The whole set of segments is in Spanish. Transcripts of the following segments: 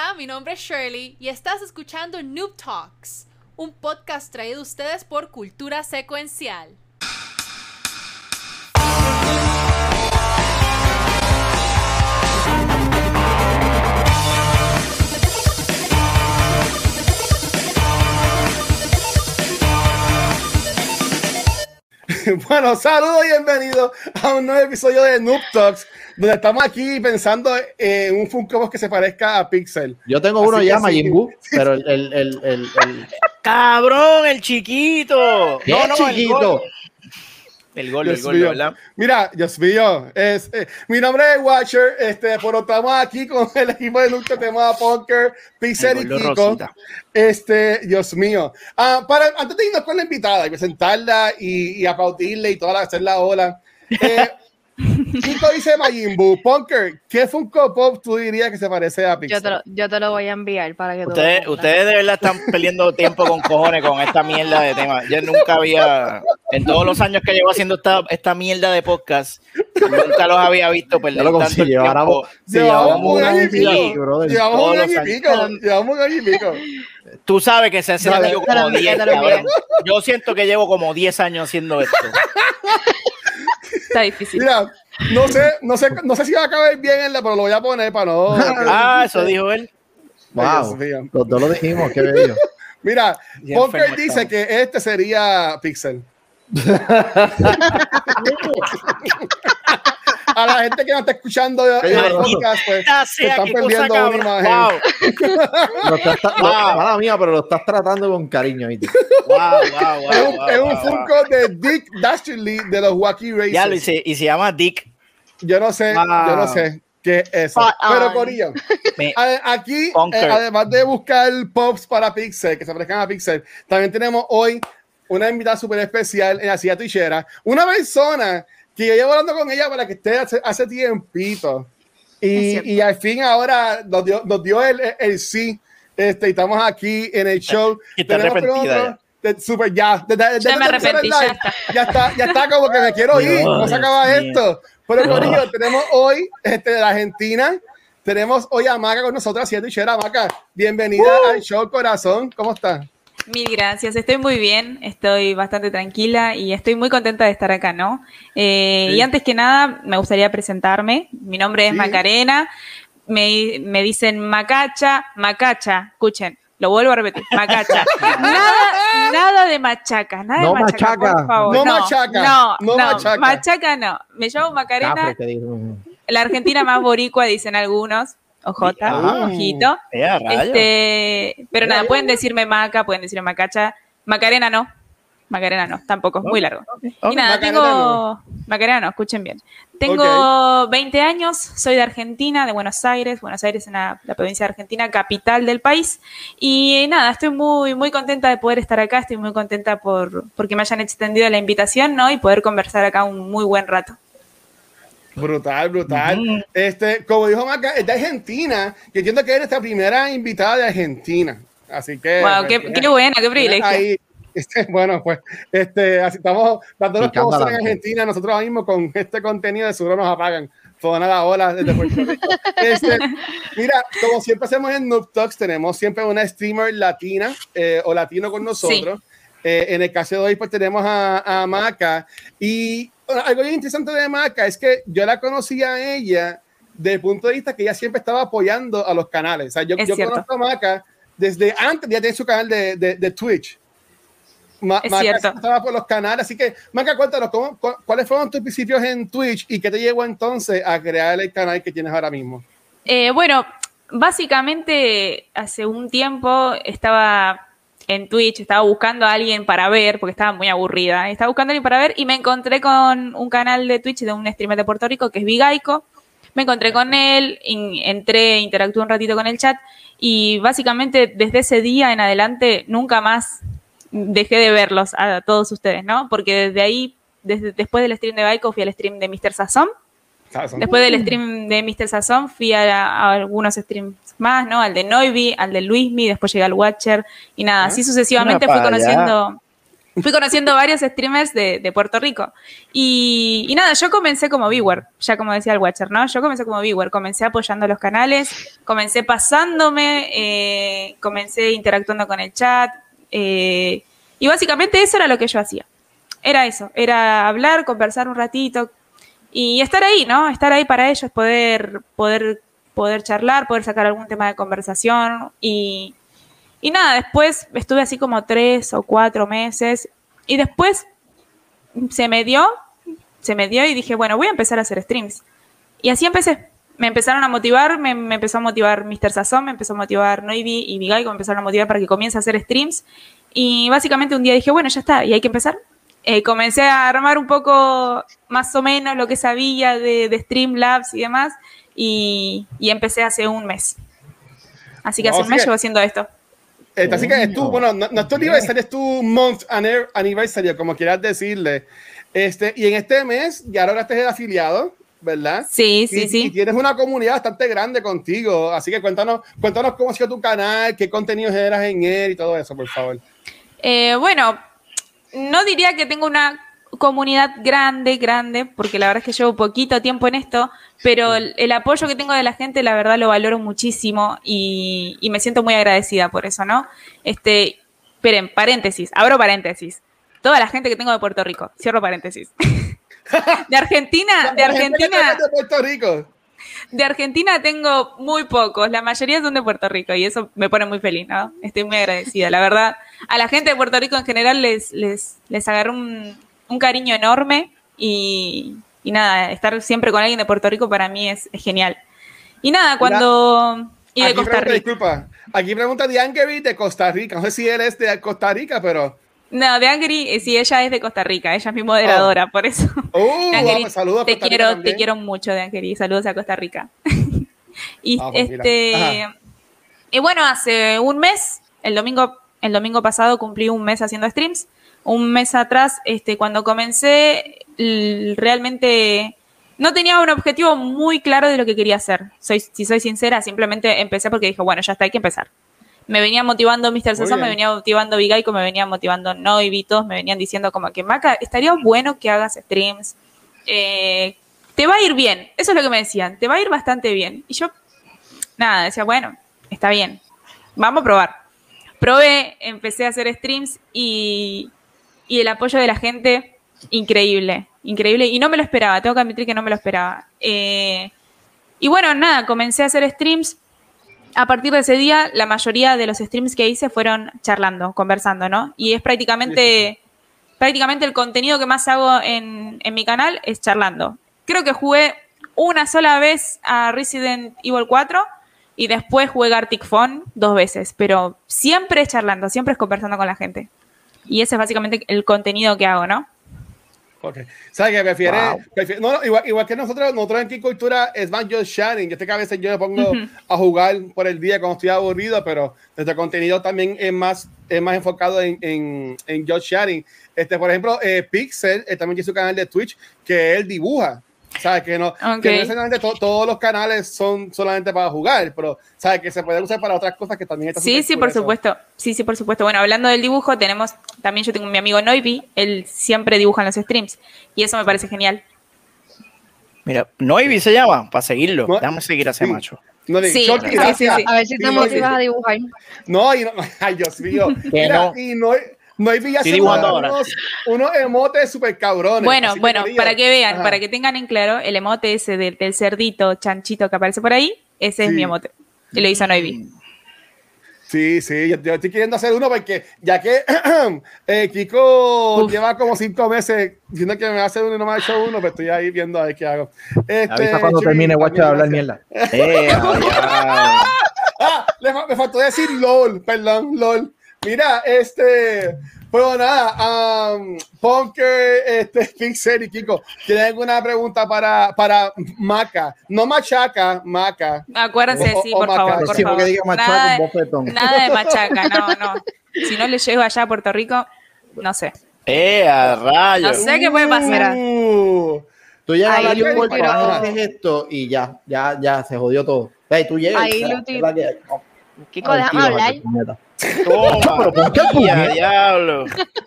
Hola, mi nombre es Shirley y estás escuchando Noob Talks, un podcast traído a ustedes por Cultura Secuencial. Bueno, saludos y bienvenidos a un nuevo episodio de Noob Talks, donde estamos aquí pensando en un Funko Pop que se parezca a Pixel. Yo tengo uno ya, Majin. Buu, pero el, el, el, el, el- ¡Cabrón, el chiquito! ¿Qué No, no, el chiquito? El gol, el Dios gol, mío. ¿verdad? Mira, Dios mío, es, eh, mi nombre es Watcher, este, pero estamos aquí con el equipo de Noob Talks, tenemos a Punker, Pixel y Kiko. Rosita. Este, Dios mío. Ah, para, antes de irnos con la invitada y presentarla y, y aplaudirle y toda la, hacer la ola, eh, Kiko dice Majin Buu. Punker, ¿qué Funko Pop tú dirías que se parece a Pixel? Yo te, lo, yo te lo voy a enviar para que tú Ustedes, compres. ustedes de verdad están perdiendo tiempo con cojones con esta mierda de tema. Yo nunca había, en todos los años que llevo haciendo esta, esta mierda de podcast, nunca los había visto perder lo tanto tiempo. vos- Llevamos llevamos un año y pico. Llevamos un año y pico. Llevamos un año y pico. Tú sabes que se lo como envié, 10, te lo envié. cabrón. Yo siento que llevo como 10 años haciendo esto. Está difícil. Mira, no sé, no sé, no sé si va a caber bien en la, pero lo voy a poner para no. Ah, eso dijo él. Wow, los dos lo dijimos, qué bello. Mira, enfermo dice estamos. que este sería Pixel. A la gente que no está escuchando en el podcast, pues, Ya se están perdiendo una imagen. Wow, Lo estás, tra- lo- Wow. mala mía, pero lo estás tratando con cariño. wow, wow, wow, Es un, wow, es un wow, wow. Funko de Dick Dastardly de los Wacky Racers. Ya lo hice, y se llama Dick. Yo no sé, Wow. yo no sé qué es eso. Spot Pero. Corillo, aquí, eh, además de buscar pops para Pixel, que se parezcan a Pixel, también tenemos hoy una invitada súper especial en la silla tuichera. Una persona que yo llevo hablando con ella para que esté hace, hace tiempito. Y, y al fin ahora nos dio, nos dio el, el, el sí. Este, y estamos aquí en el show. Y con arrepentida de- Super, ya. De- de- de- Ya me de- de- arrepentí, de- ya está. ya está, ya está como que me quiero ir. ¿Cómo se Dios acaba mío. esto? Pero Corillo, tenemos hoy este, de la Argentina. Tenemos hoy a Maca con nosotros haciendo y. Maca, bienvenida al show Corazón. ¿Cómo estás? Mil gracias, estoy muy bien, estoy bastante tranquila y estoy muy contenta de estar acá, ¿no? Eh, Sí. Y antes que nada, me gustaría presentarme. Mi nombre es Sí. Macarena, me, me dicen Macacha, Macacha, escuchen, lo vuelvo a repetir, Macacha. nada, nada de machaca, nada No de machaca, machaca. por favor. No machaca, No, no no, machaca. machaca no. Me llamo Macarena, la Argentina más boricua, dicen algunos. Ojota, Ah. ojito. Este, pero nada, pueden decirme Maca, pueden decirme Macacha. Macarena no. Macarena no, tampoco, es muy largo. Y nada, Macarena tengo. no. Macarena no, escuchen bien. Tengo 20 años, soy de Argentina, de Buenos Aires. Buenos Aires es la, la provincia de Argentina, capital del país. Y nada, estoy muy, muy contenta de poder estar acá. Estoy muy contenta por porque me hayan extendido la invitación, ¿no? Y poder conversar acá un muy buen rato. Brutal, brutal. Ujú. Este, como dijo Maca, es de Argentina. Yo entiendo que eres nuestra primera invitada de Argentina. Así que. wow, qué, tienes- qué buena, qué privilegio. ahí, este, bueno, pues, este, así estamos dándonos Picando cosas en. Argentina. Nosotros ahora mismo con este contenido de seguro nos apagan. Toda la ola desde Puerto Rico. Este, mira, como siempre hacemos en Noob Talks, tenemos siempre una streamer latina eh, o latino con nosotros. Eh, en el caso de hoy, pues tenemos a, a Maca. Y algo bien interesante de Maca es que yo la conocí a ella desde el punto de vista que ella siempre estaba apoyando a los canales. O sea, yo, yo conozco a Maca desde antes, ya tiene su canal de, de, de Twitch. Ma- Es Maca cierto. estaba por los canales, así que Maca, cuéntanos, ¿cómo, cu- ¿cuáles fueron tus principios en Twitch y qué te llevó entonces a crear el canal que tienes ahora mismo? Eh, bueno, básicamente hace un tiempo estaba en Twitch, estaba buscando a alguien para ver, porque estaba muy aburrida. Estaba buscando a alguien para ver y me encontré con un canal de Twitch de un streamer de Puerto Rico que es Vigaico. Me encontré con él, in- entré, interactué un ratito con el chat y básicamente desde ese día en adelante nunca más dejé de verlos a todos ustedes, ¿no? Porque desde ahí, desde, después del stream de Vigaico fui al stream de Mr. Sazón. Después del stream de Mr. Sazón fui a, a algunos streams más, ¿no? Al de Noivi, al de Luismi, después llegué al Watcher y nada, así sucesivamente fui conociendo fui conociendo varios streamers de, de Puerto Rico. Y, y nada, yo comencé como viewer, ya como decía el Watcher, ¿no? Yo comencé como viewer, comencé apoyando los canales, comencé pasándome, eh, comencé interactuando con el chat. eh, y básicamente eso era lo que yo hacía. Era eso, era hablar, conversar un ratito y estar ahí, ¿no? Estar ahí para ellos, poder, poder, poder charlar, poder sacar algún tema de conversación y, y nada, después estuve así como tres o cuatro meses y después se me dio, se me dio y dije, bueno, voy a empezar a hacer streams. Y así empecé. Me empezaron a motivar, me, empezó a motivar Mr. Sazón, me empezó a motivar Noivi y Vigai, me empezaron a motivar para que comience a hacer streams. Y básicamente un día dije, bueno, ya está, y hay que empezar. Eh, comencé a armar un poco más o menos lo que sabía de, de Streamlabs y demás, y, y empecé hace un mes. Así que No, hace un mes que- llevo haciendo esto. Este, así que es tu, bueno, no, no es tu aniversario, es tu month aniversario, como quieras decirle. Este, y en este mes ya lograste el afiliado, ¿verdad? Sí, sí, y, y sí. tienes una comunidad bastante grande contigo, así que cuéntanos, cuéntanos cómo ha sido tu canal, qué contenidos generas en él y todo eso, por favor. Eh, bueno, no diría que tengo una comunidad grande, grande, porque la verdad es que llevo poquito tiempo en esto, pero el, el apoyo que tengo de la gente, la verdad lo valoro muchísimo y, y me siento muy agradecida por eso, ¿no? Este, esperen, paréntesis, abro paréntesis. Toda la gente que tengo de Puerto Rico, cierro paréntesis. De Argentina, de Argentina, de Puerto Rico. De Argentina tengo muy pocos, la mayoría son de Puerto Rico y eso me pone muy feliz, ¿no? Estoy muy agradecida, la verdad. A la gente de Puerto Rico en general les, les, les agarró un, un cariño enorme y, y nada, estar siempre con alguien de Puerto Rico para mí es, es genial. Y nada, cuando... Y de Aquí Costa pregunta, Rica. Disculpa, aquí pregunta Diangeri de Costa Rica. No sé si él es de Costa Rica, pero. No, de Angry, eh, sí, ella es de Costa Rica, ella es mi moderadora, por eso. Oh, De Angeri, vamos, saludos a te Costa Rica quiero, también. te quiero mucho, de Angeri. Saludos a Costa Rica. y este y bueno, hace un mes, el domingo, el domingo pasado cumplí un mes haciendo streams. Un mes atrás, este, cuando comencé, realmente no tenía un objetivo muy claro de lo que quería hacer. Soy, si soy sincera, simplemente empecé porque dije, bueno, ya está, hay que empezar. Me venía motivando Mr. Sosa, bien. me venía motivando Vigaiko, me venía motivando Noivi, todos me venían diciendo como que, Maca, estaría bueno que hagas streams. Eh, te va a ir bien. Eso es lo que me decían. Te va a ir bastante bien. Y yo, nada, decía, bueno, está bien. Vamos a probar. Probé, empecé a hacer streams y, y el apoyo de la gente, increíble. Increíble. Y no me lo esperaba. Tengo que admitir que no me lo esperaba. Eh, y bueno, nada, comencé a hacer streams. A partir de ese día, la mayoría de los streams que hice fueron charlando, conversando, ¿no? Y es prácticamente, prácticamente el contenido que más hago en, en mi canal es charlando. Creo que jugué una sola vez a Resident Evil 4 y después jugué Gartic Phone dos veces, pero siempre es charlando, siempre es conversando con la gente. Y ese es básicamente el contenido que hago, ¿no? Ok. ¿Sabes qué? Prefiere, Wow. prefiere- no, no, igual, igual que nosotros, nosotros en Cultura es más yo sharing. Yo sé que a veces yo me pongo Ujú. a jugar por el día cuando estoy aburrido, pero nuestro contenido también es más, es más enfocado en, en, en yo sharing. Este, por ejemplo, eh, Pixel eh, también tiene su canal de Twitch que él dibuja. ¿Sabes? Que no, que no Ok. necesariamente to- todos los canales son solamente para jugar, pero ¿sabes? Que se puede usar para otras cosas que también está Sí, sí, por eso. supuesto. Sí, sí, por supuesto. Bueno, hablando del dibujo, tenemos también yo tengo mi amigo Noivi, él siempre dibuja en los streams y eso me parece genial. Mira, Noivi se llama, para seguirlo. No- Déjame seguir a ese Sí. macho. No, le- Sí, Shorty, sí, gracias. sí, sí. A ver si te motivas a dibujar. No, y no, ay, Dios mío. Mira, no. y no hay villas unos, unos emotes super cabrones. Bueno, bueno, para que vean, ajá. para que tengan en claro, el emote ese del, del cerdito chanchito que aparece por ahí, ese es mi emote. Y lo hizo Noivi. Sí, sí, yo, yo estoy queriendo hacer uno porque ya que eh, Kiko Uf. lleva como cinco meses diciendo que me va a hacer uno y no me ha hecho uno, pues estoy ahí viendo a ver qué hago. Este, Avisa cuando termine Guacho de hablar mierda. Eh. Ah, me faltó decir LOL, perdón, LOL. Mira, este, pues nada, um, Punker, este, Pixel y Kiko, ¿tienen alguna pregunta para, para Maca? No Machaca, Maca. Acuérdense, O- sí, o por macaco. favor, por favor. que diga machaca, Nada, un bofetón. nada de machaca, no, no. Si no le llego allá a Puerto Rico, no sé. Eh, a rayos. No sé qué puede pasar. Uh, Tú llegas Ahí a lo la puerta, pero- haces esto y ya, ya, ya se jodió todo. Ey, tú llegas. Ahí Kiko, ay, déjame tío, hablar. Toma. Pero ¿por qué puñeta? diablo.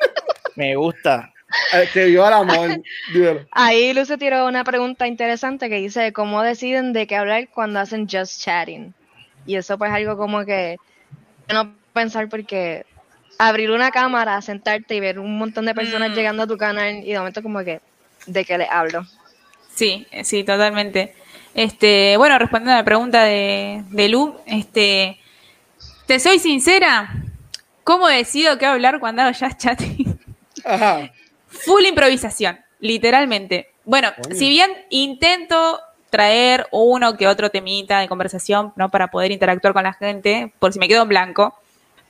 Me gusta. Eh, que viva el amor. Ahí Luce tiró una pregunta interesante que dice, ¿cómo deciden de qué hablar cuando hacen just chatting? Y eso pues algo como que no pensar porque abrir una cámara, sentarte y ver un montón de personas Mm. llegando a tu canal y de momento como que, ¿de qué le hablo? Sí, sí, totalmente. Este, bueno, respondiendo a la pregunta de, de Lu, este, te soy sincera, ¿cómo decido qué hablar cuando hago just chatting? Ajá. Full improvisación, literalmente. Bueno, Coño. si bien intento traer uno que otro temita de conversación, ¿no? Para poder interactuar con la gente, por si me quedo en blanco,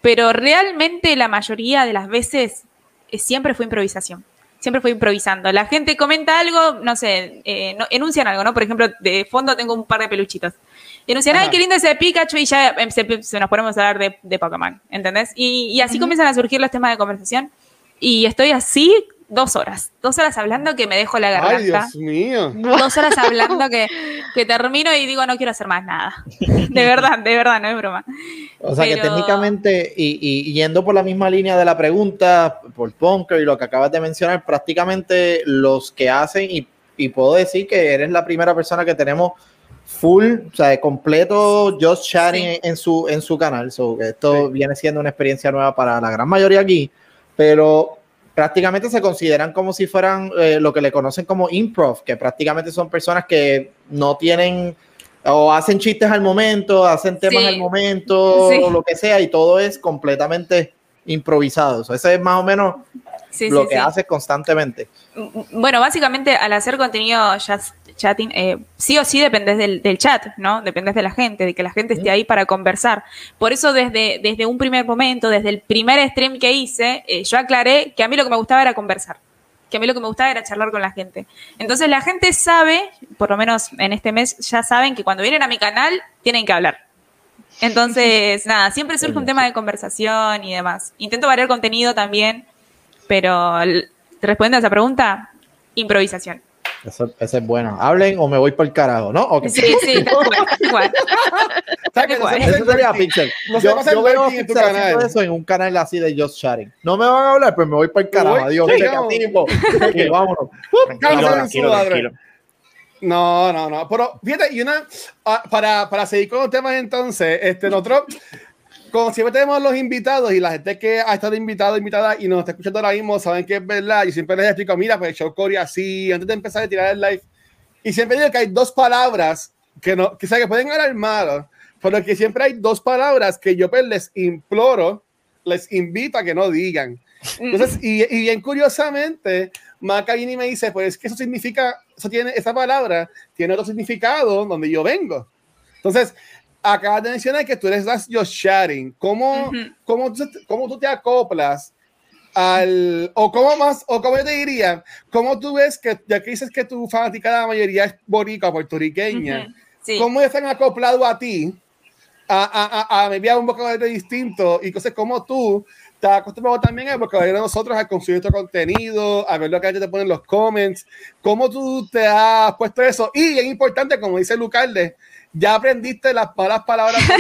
pero realmente la mayoría de las veces eh, siempre fue improvisación. Siempre fue improvisando. La gente comenta algo, no sé, eh, no- enuncian algo, ¿no? Por ejemplo, de fondo tengo un par de peluchitos. Enuncian, ay, Ajá. qué lindo ese Pikachu, y ya se, se nos ponemos a hablar de, de Pokémon, ¿entendés? Y, y así comienzan a surgir los temas de conversación. Y estoy así dos horas. Dos horas hablando que me dejo la Ay, garganta. Dios mío. Dos horas hablando que, que termino y digo, no quiero hacer más nada. De verdad, de verdad, no es broma. O sea que Pero- técnicamente, y, y yendo por la misma línea de la pregunta, por Punker y lo que acabas de mencionar, prácticamente los que hacen, y, y puedo decir que eres la primera persona que tenemos full, o sea, completo just chatting Sí. en, su, en su canal. So, esto Sí. viene siendo una experiencia nueva para la gran mayoría aquí, pero prácticamente se consideran como si fueran eh, lo que le conocen como improv, que prácticamente son personas que no tienen o hacen chistes al momento, hacen temas Sí. al momento, o lo que sea, y todo es completamente improvisado. So, ese es más o menos Sí, lo sí, que sí. haces constantemente. Bueno, básicamente al hacer contenido just chatting, eh, sí o sí dependes del, del chat, ¿no? Dependes de la gente, de que la gente esté ahí para conversar. Por eso desde, desde un primer momento, desde el primer stream que hice, eh, yo aclaré que a mí lo que me gustaba era conversar, que a mí lo que me gustaba era charlar con la gente. Entonces la gente sabe, por lo menos en este mes ya saben que cuando vienen a mi canal tienen que hablar. Entonces, nada, siempre surge un tema de conversación y demás. Intento variar contenido también, pero respondiendo a esa pregunta, improvisación. Eso, ese es bueno. Hablen o me voy por el carajo, ¿no? Ok. Sí, sí, tal cual, Igual. Eso sería. Pixel. No yo, yo veo en tu Pixel haciendo canal. eso en un canal así de Just Chatting. No me van a hablar, pues me voy por el carajo. voy, Adiós. sí, no. Ok, vámonos. Tranquilo, tranquilo, tranquilo. No, no, no. Pero fíjate, y una, ah, para, para seguir con los temas entonces, este, nosotros, como siempre tenemos los invitados y la gente que ha estado invitado, invitada y nos está escuchando ahora mismo, saben que es verdad. Yo siempre les explico, mira, pues el show así, antes de empezar a tirar el live. Y siempre digo que hay dos palabras que no, sea, que pueden ganar malos, pero que siempre hay dos palabras que yo pues, les imploro, les invito a que no digan. Entonces, y, y bien curiosamente, Maca viene y me dice, pues que eso significa, eso tiene, esa palabra tiene otro significado donde yo vengo. Entonces, acabas de mencionar que tú eres das just sharing. ¿Cómo, Ujú. cómo, tú, cómo tú te acoplas al, o cómo más, o cómo yo te diría, cómo tú ves que, ya que dices que tu fanática la mayoría es boricua, puertorriqueña, Ujú, Sí. ¿cómo están acoplados a ti? A, a, a, a a un vocabulario distinto y entonces cómo tú te acostumbrado también al vocabulario de nosotros a consumir nuestro contenido, a ver lo que gente te pone en los comments, cómo tú te has puesto eso y es importante, como dice Lucalde, ya aprendiste las malas palabras.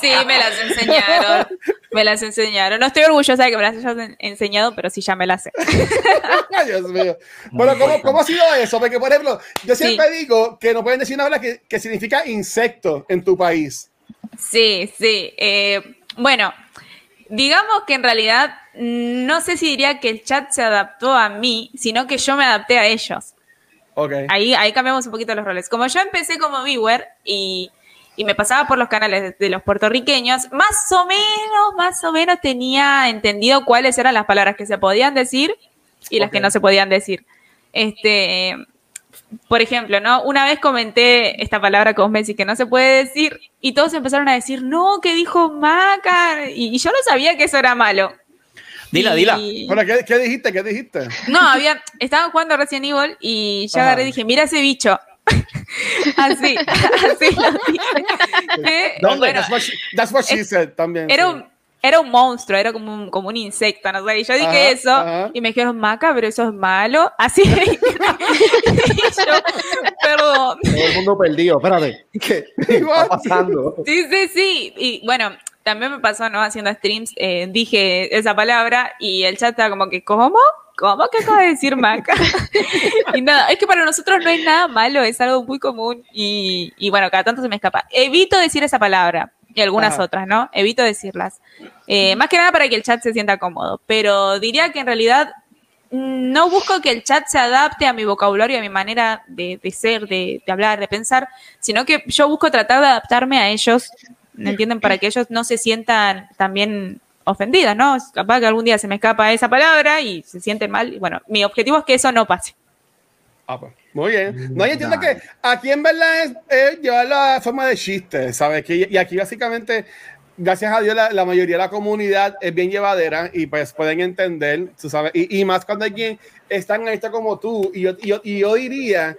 Sí, me las enseñaron. Me las enseñaron. No estoy orgullosa de que me las hayan enseñado, pero sí ya me las sé. Ay, Dios mío. Bueno, ¿cómo, ¿cómo ha sido eso? Porque, por ejemplo, yo siempre digo que no pueden decir una palabra que, que significa insecto en tu país. Sí, sí. Eh, bueno, digamos que en realidad mm, no sé si diría que el chat se adaptó a mí, sino que yo me adapté a ellos. Ahí, ahí cambiamos un poquito los roles. Como yo empecé como viewer y, y me pasaba por los canales de, de los puertorriqueños, más o menos, más o menos tenía entendido cuáles eran las palabras que se podían decir y las que no se podían decir. Este, por ejemplo, ¿no? Una vez comenté esta palabra con Messi que no se puede decir y todos empezaron a decir, no, que dijo Maca. Y, y yo no sabía que eso era malo. Dila, Y- dila. Bueno, ¿qué, qué dijiste? ¿Qué dijiste? no, había, estaban jugando Resident Evil y yo Ajá. agarré y dije, mira ese bicho. así, así lo dije. Eh, ¿Dónde? bueno, that's, what she, that's what she es- said también. era sí. un, era un monstruo, era como un, como un insecto, no sé. Y yo dije Ajá, eso ajá. y me dijeron, Maca, pero eso es malo. Así. y yo, perdón. Todo el mundo perdido. Espérate. ¿Qué está pasando? Sí, sí, sí. Y bueno, también me pasó, ¿no? Haciendo streams, eh, dije esa palabra y el chat estaba como que, ¿cómo? ¿Cómo que acaba de decir Maca? y nada, es que para nosotros no es nada malo, es algo muy común y, y bueno, cada tanto se me escapa. Evito decir esa palabra y algunas Ajá. otras, ¿no? Evito decirlas. Eh, más que nada para que el chat se sienta cómodo, pero diría que en realidad no busco que el chat se adapte a mi vocabulario, a mi manera de, de ser, de, de hablar, de pensar, sino que yo busco tratar de adaptarme a ellos, ¿me entienden? Para que ellos no se sientan también ofendidas, ¿no? Capaz que algún día se me escapa esa palabra y se sienten mal. Y bueno, mi objetivo es que eso no pase. Ah, pues, Muy bien. No, yo entiendo que aquí en verdad es, es llevar la forma de chiste, ¿sabes? Que, y aquí básicamente, gracias a Dios, la, la mayoría de la comunidad es bien llevadera y pues pueden entender, tú sabes, y, y más cuando alguien está en esto como tú. Y yo, y yo, y yo diría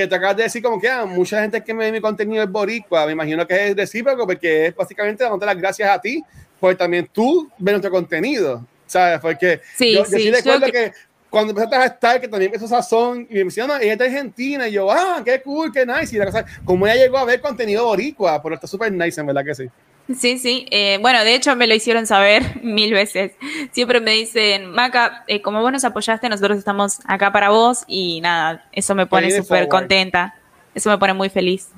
que te acabas de decir como que ah, mucha gente que me ve mi contenido es boricua, me imagino que es recíproco porque es básicamente dándote las gracias a ti, porque también tú ves nuestro contenido, ¿sabes? Porque Sí, yo, yo sí, sí yo recuerdo que- que cuando empezaste a estar, que también empezó Sazón, y me decían, no, ella es de Argentina, y yo, ah, qué cool, qué nice, y la cosa, como ella llegó a ver contenido boricua, pero está súper nice, en verdad que sí. Sí, sí. Eh, bueno, de hecho me lo hicieron saber mil veces. Siempre me dicen, Maca, eh, como vos nos apoyaste, nosotros estamos acá para vos y nada, eso me pone súper contenta. Eso me pone muy feliz.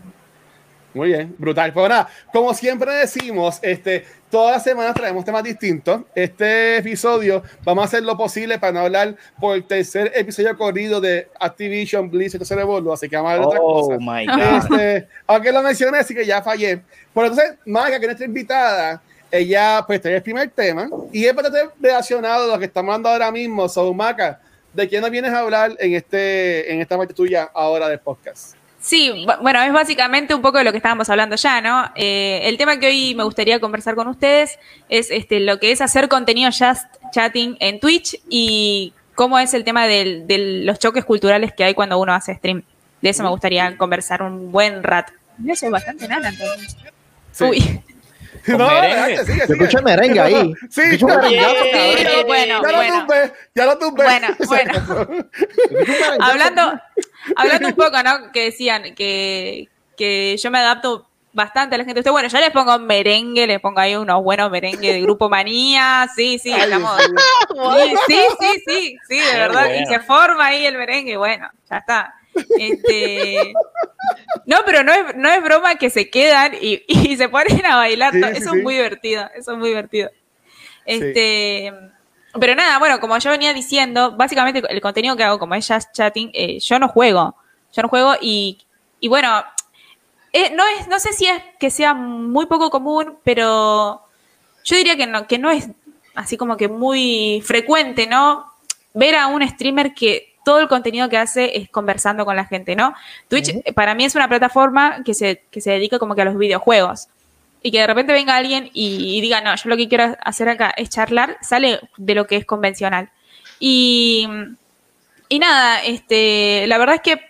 Muy bien, brutal. Pues nada, como siempre decimos, este, todas las semanas traemos temas distintos. Este episodio vamos a hacer lo posible para no hablar por el tercer episodio corrido de Activision Blizzard Cerebro, así que vamos a hablar de otra cosa. Oh my God. Este, aunque lo mencioné, así que ya fallé. Por entonces, Maga, que es nuestra invitada, ella pues trae el primer tema y es bastante relacionado a lo que estamos hablando ahora mismo. So, Maca, ¿de quién nos vienes a hablar en, este, en esta parte tuya ahora del podcast? Sí, bu- bueno, es básicamente un poco de lo que estábamos hablando ya, ¿no? Eh, el tema que hoy me gustaría conversar con ustedes es este, lo que es hacer contenido just chatting en Twitch y cómo es el tema del- de los choques culturales que hay cuando uno hace stream. De eso me gustaría conversar un buen rato. Eso es bastante nada, entonces. Sí. Uy. No, merengue. sigue, Yo sigue. escucho merengue ahí. Sí, Sí, ya- bueno, ya bueno. lo tumbé, ya lo tumbé. Bueno, bueno. Hablando, hablando un poco, ¿no? Que decían que, que yo me adapto bastante a la gente. Usted, bueno, yo les pongo merengue, les pongo ahí unos buenos merengue de Grupo Manía. Sí, sí, Ay, estamos. Sí, sí, sí, sí, sí, de verdad. Y se forma ahí el merengue, bueno, ya está. Este, no, pero no es, no es broma que se quedan y, y se ponen a bailar. Sí, to- sí, eso sí. es muy divertido, eso es muy divertido. Este, pero nada, bueno, como yo venía diciendo, básicamente el contenido que hago, como es just chatting, eh, yo no juego. Yo no juego y, y bueno, eh, no es, no sé si es que sea muy poco común, pero yo diría que no, que no es así como que muy frecuente, ¿no? Ver a un streamer que todo el contenido que hace es conversando con la gente, ¿no? Twitch para mí es una plataforma que se, que se dedica como que a los videojuegos. Y que de repente venga alguien y, y diga, no, yo lo que quiero hacer acá es charlar, sale de lo que es convencional. Y, y nada, este, la verdad es que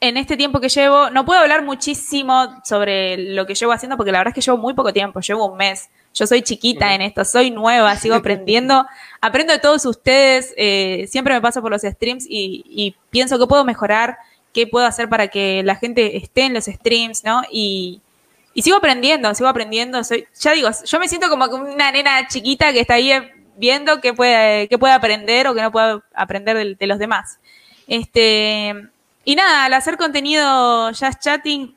en este tiempo que llevo, no puedo hablar muchísimo sobre lo que llevo haciendo, porque la verdad es que llevo muy poco tiempo, llevo un mes. Yo soy chiquita en esto, soy nueva, sigo aprendiendo. Aprendo de todos ustedes, eh, siempre me paso por los streams y, y pienso que puedo mejorar, qué puedo hacer para que la gente esté en los streams, ¿no? Y, y sigo aprendiendo, sigo aprendiendo. Soy, ya digo, yo me siento como una nena chiquita que está ahí eh, viendo qué puede, qué puede aprender o qué no puede aprender de, de los demás. Este, y nada, al hacer contenido Just Chatting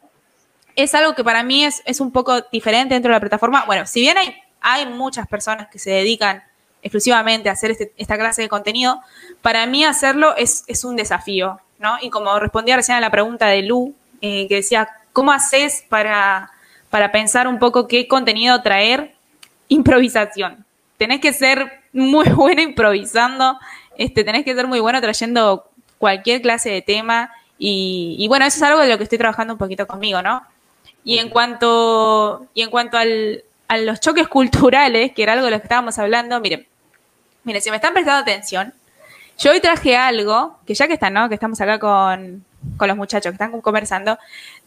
es algo que para mí es, es un poco diferente dentro de la plataforma. Bueno, si bien hay, hay muchas personas que se dedican exclusivamente a hacer este- esta clase de contenido, para mí hacerlo es, es un desafío, ¿no? Y como respondía recién a la pregunta de Lu, eh, que decía, ¿cómo haces para, para pensar un poco qué contenido traer? Improvisación. Tenés que ser muy bueno improvisando, este, tenés que ser muy bueno trayendo cualquier clase de tema y, bueno, eso es algo de lo que estoy trabajando un poquito conmigo, ¿no? Y en cuanto, y en cuanto al, a los choques culturales, que era algo de lo que estábamos hablando, miren, miren, si me están prestando atención, yo hoy traje algo, que ya que están, ¿no? Que estamos acá con, con los muchachos que están conversando,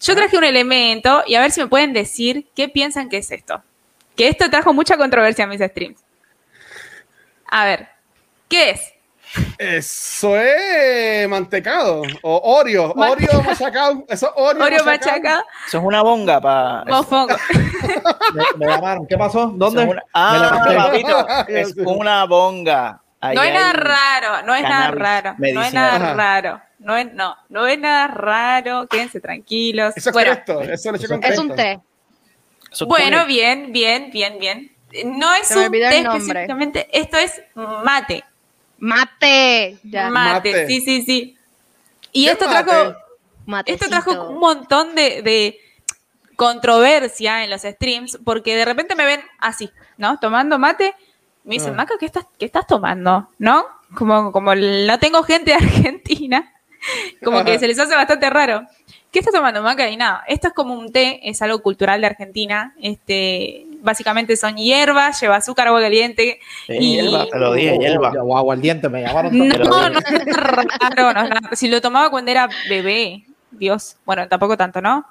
yo traje un elemento y a ver si me pueden decir qué piensan que es esto. Que esto trajo mucha controversia en mis streams. A ver, ¿qué es? Eso es mantecado o Oreo, Oreo machacado. Eso es Oreo, Oreo machacado. Eso es una bonga para. Me, me llamaron. ¿Qué pasó? ¿Dónde? Una, ah, Me papito, es una bonga. Ahí No es nada hay- raro, no es nada raro, no es nada Ajá. raro. No es, no, no es nada raro, quédense tranquilos. Eso es bueno, cresto, eso es con Es un té. Bueno, bien, bien, bien, bien. No es un té específicamente, esto es mate. Mate. Ya. Mate, Mate. sí, sí, sí. Y ¿Qué esto mate? trajo, Matecito. esto trajo un montón de, de controversia en los streams, porque de repente me ven así, ¿no? Tomando mate. Me dicen, Ah. Maca, ¿qué estás, ¿qué estás tomando? ¿No? Como, como no tengo gente de Argentina, como que se les hace bastante raro. ¿Qué estás tomando, Maca? Y nada, esto es como un té, es algo cultural de Argentina. Este, básicamente son hierbas, lleva azúcar, agua caliente. Sí, y- hierba, te lo dije, hierba. O aguardiente, me llamaron No, no es raro, no es raro. Si lo tomaba cuando era bebé, Dios, bueno, tampoco tanto, ¿no?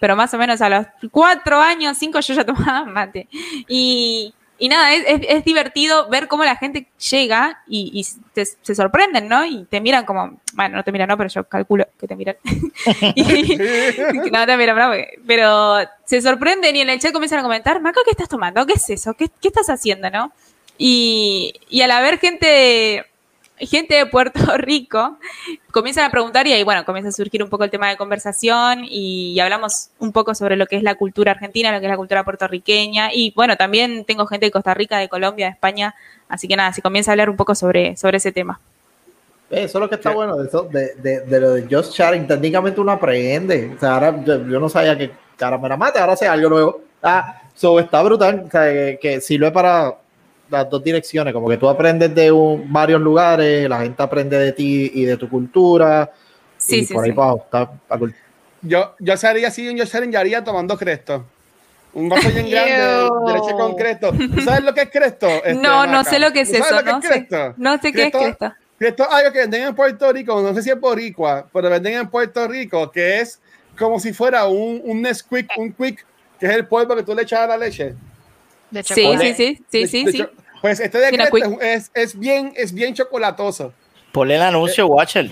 Pero más o menos a los cuatro años, cinco, yo ya tomaba mate. Y, y nada, es, es- es divertido ver cómo la gente llega y, y te- se sorprenden, ¿no? Y te miran como, bueno, no te miran, no, pero yo calculo que te miran. y, no te miran, porque- pero se sorprenden y en el chat comienzan a comentar, Maca, ¿qué estás tomando? ¿Qué es eso? ¿Qué, qué estás haciendo, no? Y, y al haber gente gente de Puerto Rico comienzan a preguntar y ahí, bueno, comienza a surgir un poco el tema de conversación y, hablamos un poco sobre lo que es la cultura argentina, lo que es la cultura puertorriqueña y, bueno, también tengo gente de Costa Rica, de Colombia, de España, así que nada, se comienza a hablar un poco sobre, sobre ese tema. Eh, Eso es lo que está bueno de, eso, de, de, de lo de Just Chatting. Técnicamente uno aprende. O sea, ahora yo, yo no sabía que cara me la mate, ahora sé algo nuevo. Ah, so, está brutal. O sea, que, que sirve para las dos direcciones. Como que tú aprendes de un- varios lugares, la gente aprende de ti y de tu cultura. Sí, y sí, por ahí sí. para cool. Yo, yo sería así, yo sería tomando cresto. Un vaso bien grande de, leche con cresto. ¿Tú sabes lo que es cresto? Este, no, no Maca? sé lo que es ¿Tú sabes eso, que no es sé, cresto? no sé qué es Cresto- Cresto. Cresto es algo que venden en Puerto Rico, no sé si es boricua, pero venden en Puerto Rico, que es como si fuera un, un Nesquik, un quick, que es el polvo que tú le echas a la leche. De Sí, chocolate. sí, sí, sí, De- sí, de sí. cho- Pues este de Sí, una Cresto es, es bien, es bien chocolatoso. Ponle el anuncio, Watcher.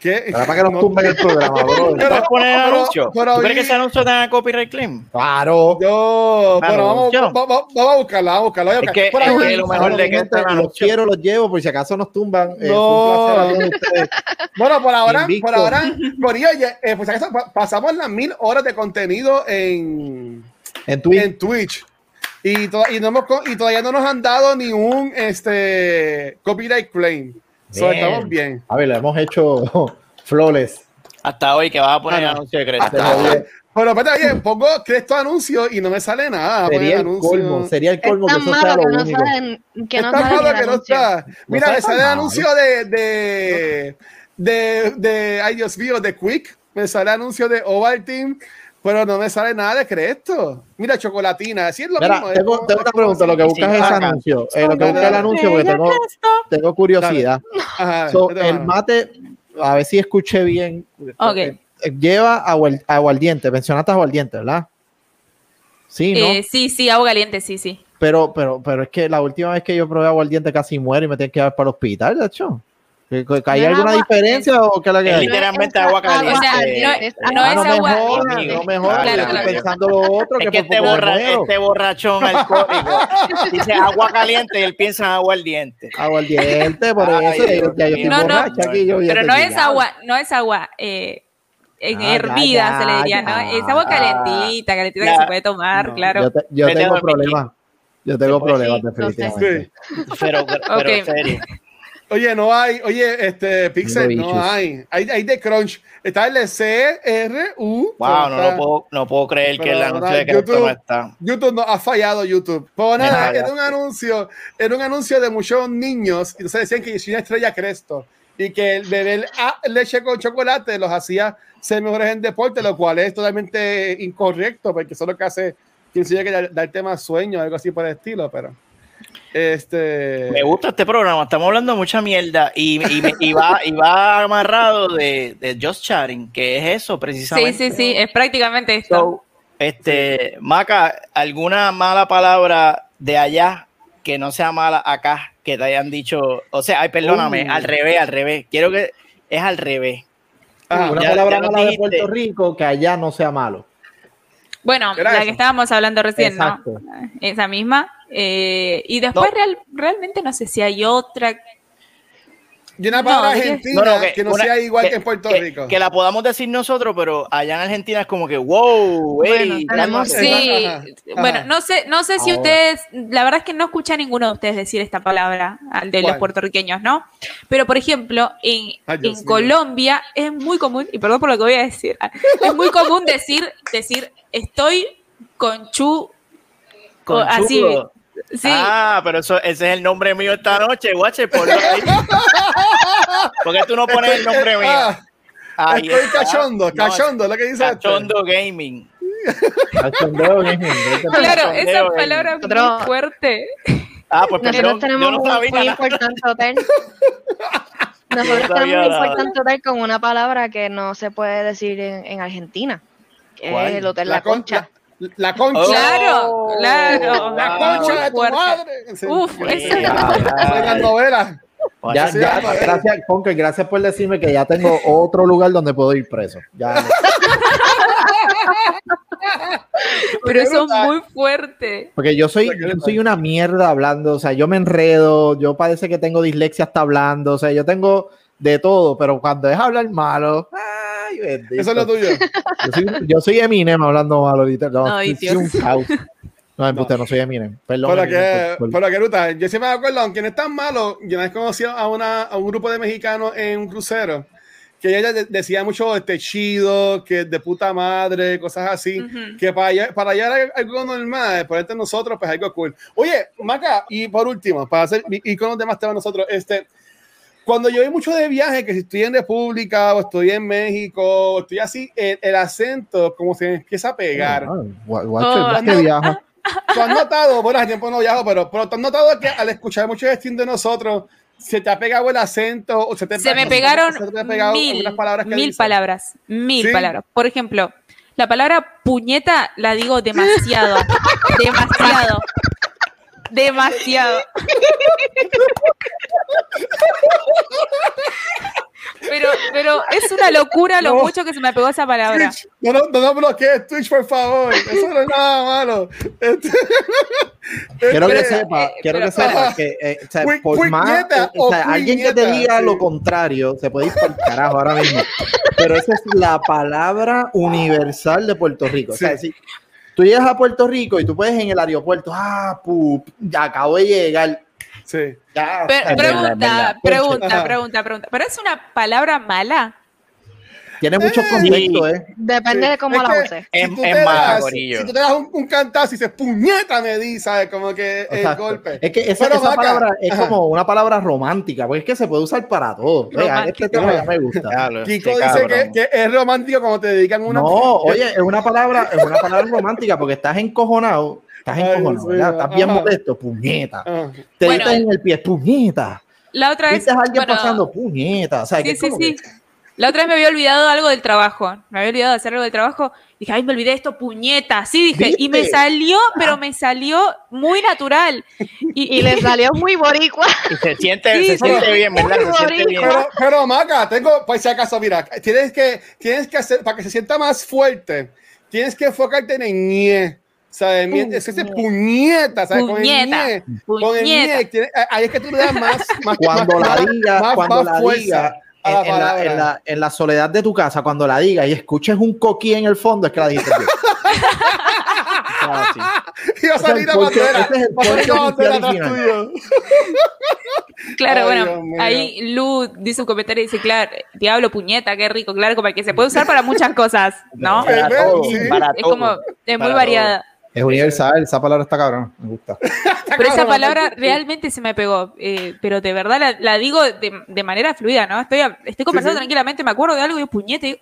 ¿Qué? Para que nos No- tumben el programa, bro. Pero- ¿Puedes poner el pero- anuncio? pero ¿Tú crees que ese anuncio tenga copyright claim? Claro. Yo, Ah, bueno, no, vamos, vamos, vamos- a buscarla, vamos a buscarla. vamos a Es que- buscarla. Por es ahí- que lo mejor de que el los quiero, los llevo, por si acaso nos tumban. Eh, No. un placer. Bueno, por ahora, Invicto. por ahora, por ello, oye, eh, pues acaso pasamos las mil horas de contenido en, En Twitch. en Twitch. Y, to- y, no hemos y todavía no nos han dado ni un este, copyright claim. So, estamos bien. A ver, lo hemos hecho flores. Hasta hoy que vas a poner Ah, el anuncio de Cresto. Hasta- Pero espérate, oye, pongo Cresto anuncio y no me sale nada. Sería el anuncio. colmo, sería el Es colmo que eso sea lo que no único. saben que no malo el que no está. Mira, me sale el anuncio de, de, de, de, ay Dios mío, de Quick. Me sale anuncio de Ovaltine, pero no me sale nada de Cresto. Mira, chocolatina, así es lo Mira, mismo. tengo, tengo una pregunta. Lo que buscas es ese Acá. anuncio. Eh, lo que buscas es el anuncio porque tengo, tengo curiosidad. Ajá, So, vete, el mate, a ver si escuché bien. Ok. Eh, Lleva aguardiente. Mencionaste aguardiente, ¿verdad? Sí, ¿no? Eh, sí, sí, agua caliente, sí, sí. Pero, pero, pero es que la última vez que yo probé aguardiente casi muero y me tengo que llevar para el hospital, de hecho. ¿Que- que- ¿Hay No es alguna agua- diferencia o qué es la que Es hay? literalmente No es agua agua caliente. O sea, caliente, es no, no Ah, es no agua. Amigo. no me jodas, Claro, yo estoy claro. pensando lo otro Es que que este, borra, este borrachón alcohólico dice agua caliente y él piensa en agua ardiente. Aguardiente, por Ay, eso ya, ya yo estoy mío. No, no, borracha aquí. Yo, ya Pero no es agua, no es agua eh, en Ah, hervida, ya, se le diría, ya, ¿no? Es agua ya. calentita, calentita que Ya. se puede tomar, No, claro. Yo, te- yo tengo problemas. Yo tengo problemas, no definitivamente. Pero, pero serio. Oye, no hay, oye, este Pixel, no hay. hay. Hay de Crunch. Está el de C, R, U. Wow, no lo puedo, no puedo creer que Pero el ahora anuncio de Cresto YouTube- no está. YouTube no ha fallado YouTube. Pero nada, era un anuncio, era un anuncio de muchos niños y entonces decían que una estrella Cresto y que el beber leche con chocolate los hacía ser mejores en deporte, lo cual es totalmente incorrecto porque eso es lo que hace quien se que dar- darte más sueño, algo así por el estilo, pero este Me gusta este programa, estamos hablando de mucha mierda y, y, me- y va, y va amarrado de, de Just Chatting, que es eso Sí, precisamente. sí, sí, es prácticamente esto. So, este, Maca, ¿alguna mala palabra de allá que no sea mala acá, que te hayan dicho, o sea, ay, perdóname, Uh. al revés, al revés. Quiero que es al revés. Ajá. Una ya- palabra ya mala de. Puerto Rico que allá no sea malo. Bueno, Era la eso. que estábamos hablando recién, Exacto. ¿no? Esa misma. Eh, y después No. real- realmente no sé si hay otra. Y una palabra argentina No, no, que, no una- sea igual que, en Puerto que- Rico. Que la podamos decir nosotros, pero allá en Argentina es como que, wow, Bueno, ey, cálmate. Sí, Ajá, ajá. bueno, no sé, no sé si Ahora. ustedes, la verdad es que no escuché a ninguno de ustedes decir esta palabra, al de los puertorriqueños, ¿no? Pero por ejemplo, en, Ay. Colombia es muy común, y perdón por lo que voy a decir, es muy común decir, decir, estoy con chu, así. Sí, Ah, pero eso, ese es el nombre mío esta noche, guache. ¿Por qué tú no pones el nombre mío? Ah, Ahí estoy está. cachondo, No, cachondo, lo que dice este. Cachondo Gaming. Cachondeo, bien, bien. claro, esa palabra es muy fuerte. Ah, pues Nosotros tenemos yo no un, sabía un nada. importante hotel. Nosotros No tenemos un importante hotel con una palabra que no se puede decir en, en Argentina. Que ¿Cuál? es el hotel La, con- Concha. La, la concha. Oh. Claro, claro. La Wow. concha de tu Fuerte. madre. Sí. Uf, Sí, esa- Ya, En las novelas. ya, Sí, ya, eh. gracias, Conker, gracias por decirme que ya tengo otro lugar donde puedo ir preso. Ya, pero eso es muy fuerte. porque yo soy, yo soy una mierda hablando, o sea, yo me enredo, yo parece que tengo dislexia hasta hablando, o sea, yo tengo de todo, pero cuando es hablar malo, ay, bendito. Eso es lo tuyo. Yo soy, yo soy Eminem hablando malo ahorita. No, Ay, soy- un caos. No, embuste, no. soy Eminem. Perdón. Eminem, que, por- por- lo que Ruta, yo siempre me acuerdo, aunque no es tan malo, yo una vez conocí a, una, a un grupo de mexicanos en un crucero que ella de- decía mucho este chido, que de puta madre, cosas así, Ujú. que para allá, para allá era algo normal, por entre nosotros, pues algo cool. Oye, Maca, y por último, para hacer, y con los demás temas nosotros, este, cuando yo voy mucho de viaje, que si estoy en República o estoy en México, o estoy así, el, el acento como se empieza a pegar. Ah, gua- guacho, Oh, es que no. viaja. ¿Tú has notado, bueno, hace tiempo no viajo, pero, pero ¿tú has notado que al escuchar muchos streams de nosotros, se te ha pegado el acento o se te, Se me pegaron se te ha pegado mil, algunas palabras que mil palabras, mil ¿Sí? palabras. Por ejemplo, la palabra puñeta la digo demasiado, demasiado, demasiado. Pero, pero es una locura lo No. mucho que se me pegó esa palabra. Twitch, no, no, no, no bloquees Twitch, por favor. Eso no es nada malo. Este- Quiero que este- sepa, eh, quiero que sepa para- que eh, o sea, Pu- por más, o sea, alguien que te diga sí. lo contrario, se puede ir por el carajo ahora mismo. Pero esa es la palabra universal de Puerto Rico. O sea, Sí. si tú llegas a Puerto Rico y tú puedes en el aeropuerto, ah, pup, ya acabo de llegar. Sí. Ya, pregunta, verdad. pregunta, pregunta, pregunta. ¿Pero es una palabra mala? Tiene muchos Eh, contextos, ¿eh? Depende Sí. de cómo Es la que uses. Es- te más, das- gorillo. Si tú te das un, un cantazo y dices puñeta, me di, ¿sabes? Como que el Exacto. golpe. Es que esa, esa palabra es ajá. como una palabra romántica, porque es que se puede usar para todo. Vea, este tema ya me gusta. Diablo, Kiko dice cabrón. que, que es romántico cuando te dedican una. No, oye, es una palabra, es una palabra romántica porque estás encojonado, estás Ay, encojonado, estás bien ajá. molesto, puñeta. Te Bueno. en el pie, puñeta. La otra vez. Viste a alguien bueno, pasando, puñeta. O sea, que Sí, es sí, sí. que- La otra vez me había olvidado algo del trabajo. Me había olvidado de hacer algo del trabajo. Dije, ay, me olvidé esto, puñeta. Sí, dije. Y me ¿Viste? salió, pero me salió muy natural. Y, Y le salió muy boricua. Y se siente, Sí, se siente bien, ¿verdad? Se siente bien. Pero, pero Maca, tengo, pues si acaso, mira, tienes que, tienes que hacer, para que se sienta más fuerte, tienes que enfocarte en el ñe. ¿Sabes? Mie- Es ese puñeta, ¿sabes? Con el Puñeta. ñe. Con el Puñeta. ñe. Ahí es que tú le das más, más Cuando más- la diga, más- cuando más la fuerza diga, en, la en la, en la- en la soledad de tu casa, cuando la diga y escuches un coquí en el fondo, es que la dijiste bien. Ah, sí. Va a es salir bandera. es el Va a bandera final. tuyo. claro, Ay, bueno, ahí Lu dice un comentario y dice, claro, diablo, puñeta, qué rico. Claro, como que se puede usar para muchas cosas, ¿no? Para todo, sí. para Es todo. como, es muy variada. Es universal, esa palabra está cabrón, me gusta. Pero esa palabra realmente se me pegó. eh, pero de verdad la, la digo de, de manera fluida, ¿no? Estoy, estoy conversando sí. tranquilamente, me acuerdo de algo y yo puñete.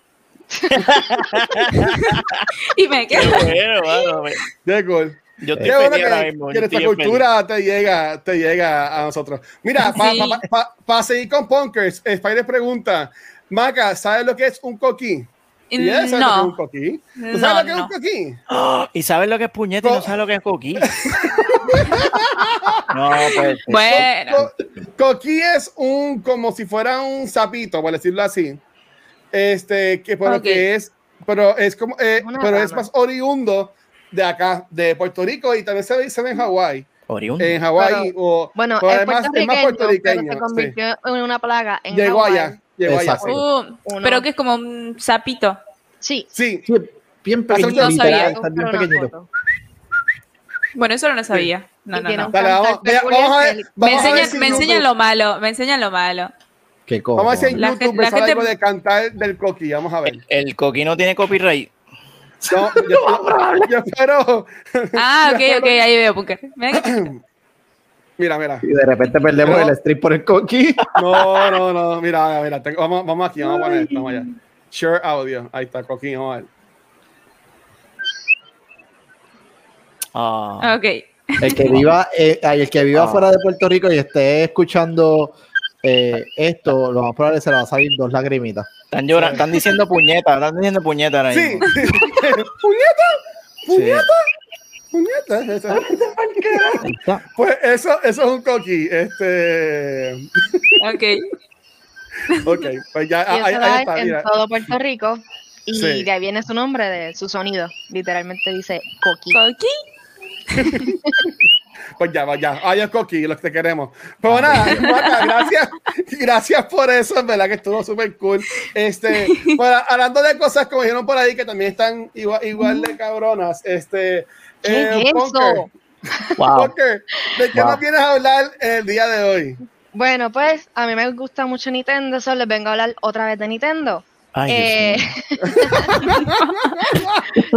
y me Qué quedo. bueno, mano, me- Qué cool. Yo estoy Qué bueno feliz ahora que, mismo. que yo feliz. cultura te llega, te llega a nosotros. Mira, para Sí. seguir con Punkers, Spider pregunta, Maca, ¿sabes lo que es un coquí? Y eso es lo que es un No, coquí. ¿Tú No, sabes lo que es no. un coquí? Ah, ¿Y sabes lo que es puñete y no Co- sabes lo que es coquí? no, pues. bueno. Co- coquí es un, como si fuera un sapito, por decirlo así. Este, que pero Ok. que es, pero es como, eh, pero es rama. más oriundo de acá, de Puerto Rico y también se se ve en Hawái. Oriundo. En Hawái o Bueno, pero es además es más puertorriqueño, pero se sí. convirtió en una plaga en Llegó Hawái. allá, llegó allá. Uh, pero que es como un sapito. Sí. Sí, Sí, bien pequeñito, sabía. bien. Bueno, eso no lo sabía. No, no, no. un Dale, cantar vamos, vea, peculiar vamos a que ver. él- Me vamos a ver enseñan, si me YouTube- enseñan lo malo, me enseñan lo malo. Qué cosa. Vamos a ver si en La YouTube me gente- algo de cantar del coquí. Vamos a ver. El, el coquí no tiene copyright. No, yo, yo- yo espero. Ah, ok, ok, ahí veo, Punker. Mira Mira. Y de repente perdemos el stream por el coqui. No, no, no. Mira, mira. tengo- vamos, vamos aquí, vamos a poner esto. Vamos allá. Share audio. Ahí está, coquí. Vamos a ver. Ah, Ok. El que viva, eh, el que viva Ah. fuera de Puerto Rico y esté escuchando eh, esto, lo más probable es que se le va a salir dos lagrimitas. están llorando, están diciendo puñeta, están diciendo puñeta ahora Sí. mismo. puñeta, Sí. puñeta, puñeta. Pues eso, eso es un coquí. Este. Ok. Ok, pues ya. Y ah, Ahí, va ahí está. en Mira. todo Puerto Rico. Y Sí. de ahí viene su nombre, de su sonido. Literalmente dice coqui. Coqui. Pues ya, pues ya. Ay, es coquí, los que queremos. Pues nada, Maca, gracias. Gracias por eso, en verdad que estuvo súper cool. Este, pues, hablando de cosas como dijeron por ahí que también están igual, igual de cabronas. Este. ¿Qué eh, es eso? Wow. ¿de qué Wow. nos vienes a hablar en el día de hoy? Bueno, pues a mí me gusta mucho Nintendo, solo les vengo a hablar otra vez de Nintendo. Ay, Dios Eh, mío.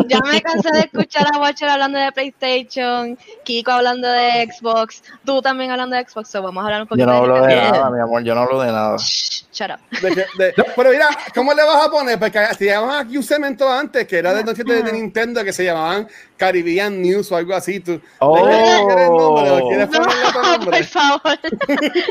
ya me cansé de escuchar a Watcher hablando de PlayStation, Kiko hablando de Xbox, tú también hablando de Xbox, so vamos a hablar un poquito Yo no hablo de Nintendo. nada, mi amor, yo no hablo de nada. Shh, shut up. De de- pero mira, ¿cómo le vas a poner? Porque teníamos aquí un segmento antes que era de de Nintendo que se llamaban Caribbean News o algo así. ¿Tú, Oh. ¿de quieres nombre? ¿O ¿Quieres No, ponerle otro nombre? por favor.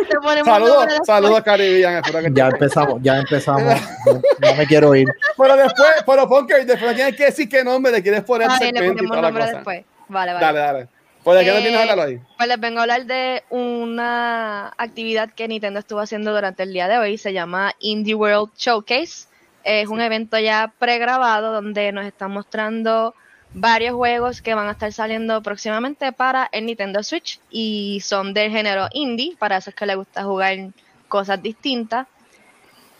Te ponemos Saludos, saludos Caribbean. espero que- Ya empezamos, ya empezamos. No, no me quiero ir. Pero después, pero Punker, después tienes que decir qué nombre le quieres poner al bien, le segmento y toda la nombre cosa. después. Vale, vale. Dale, dale. Pues qué Eh, tienes a hablar hoy. Pues les vengo a hablar de una actividad que Nintendo estuvo haciendo durante el día de hoy. Se llama Indie World Showcase. Es un evento ya pregrabado donde nos están mostrando varios juegos que van a estar saliendo próximamente para el Nintendo Switch y son del género indie, para esos que les gusta jugar cosas distintas.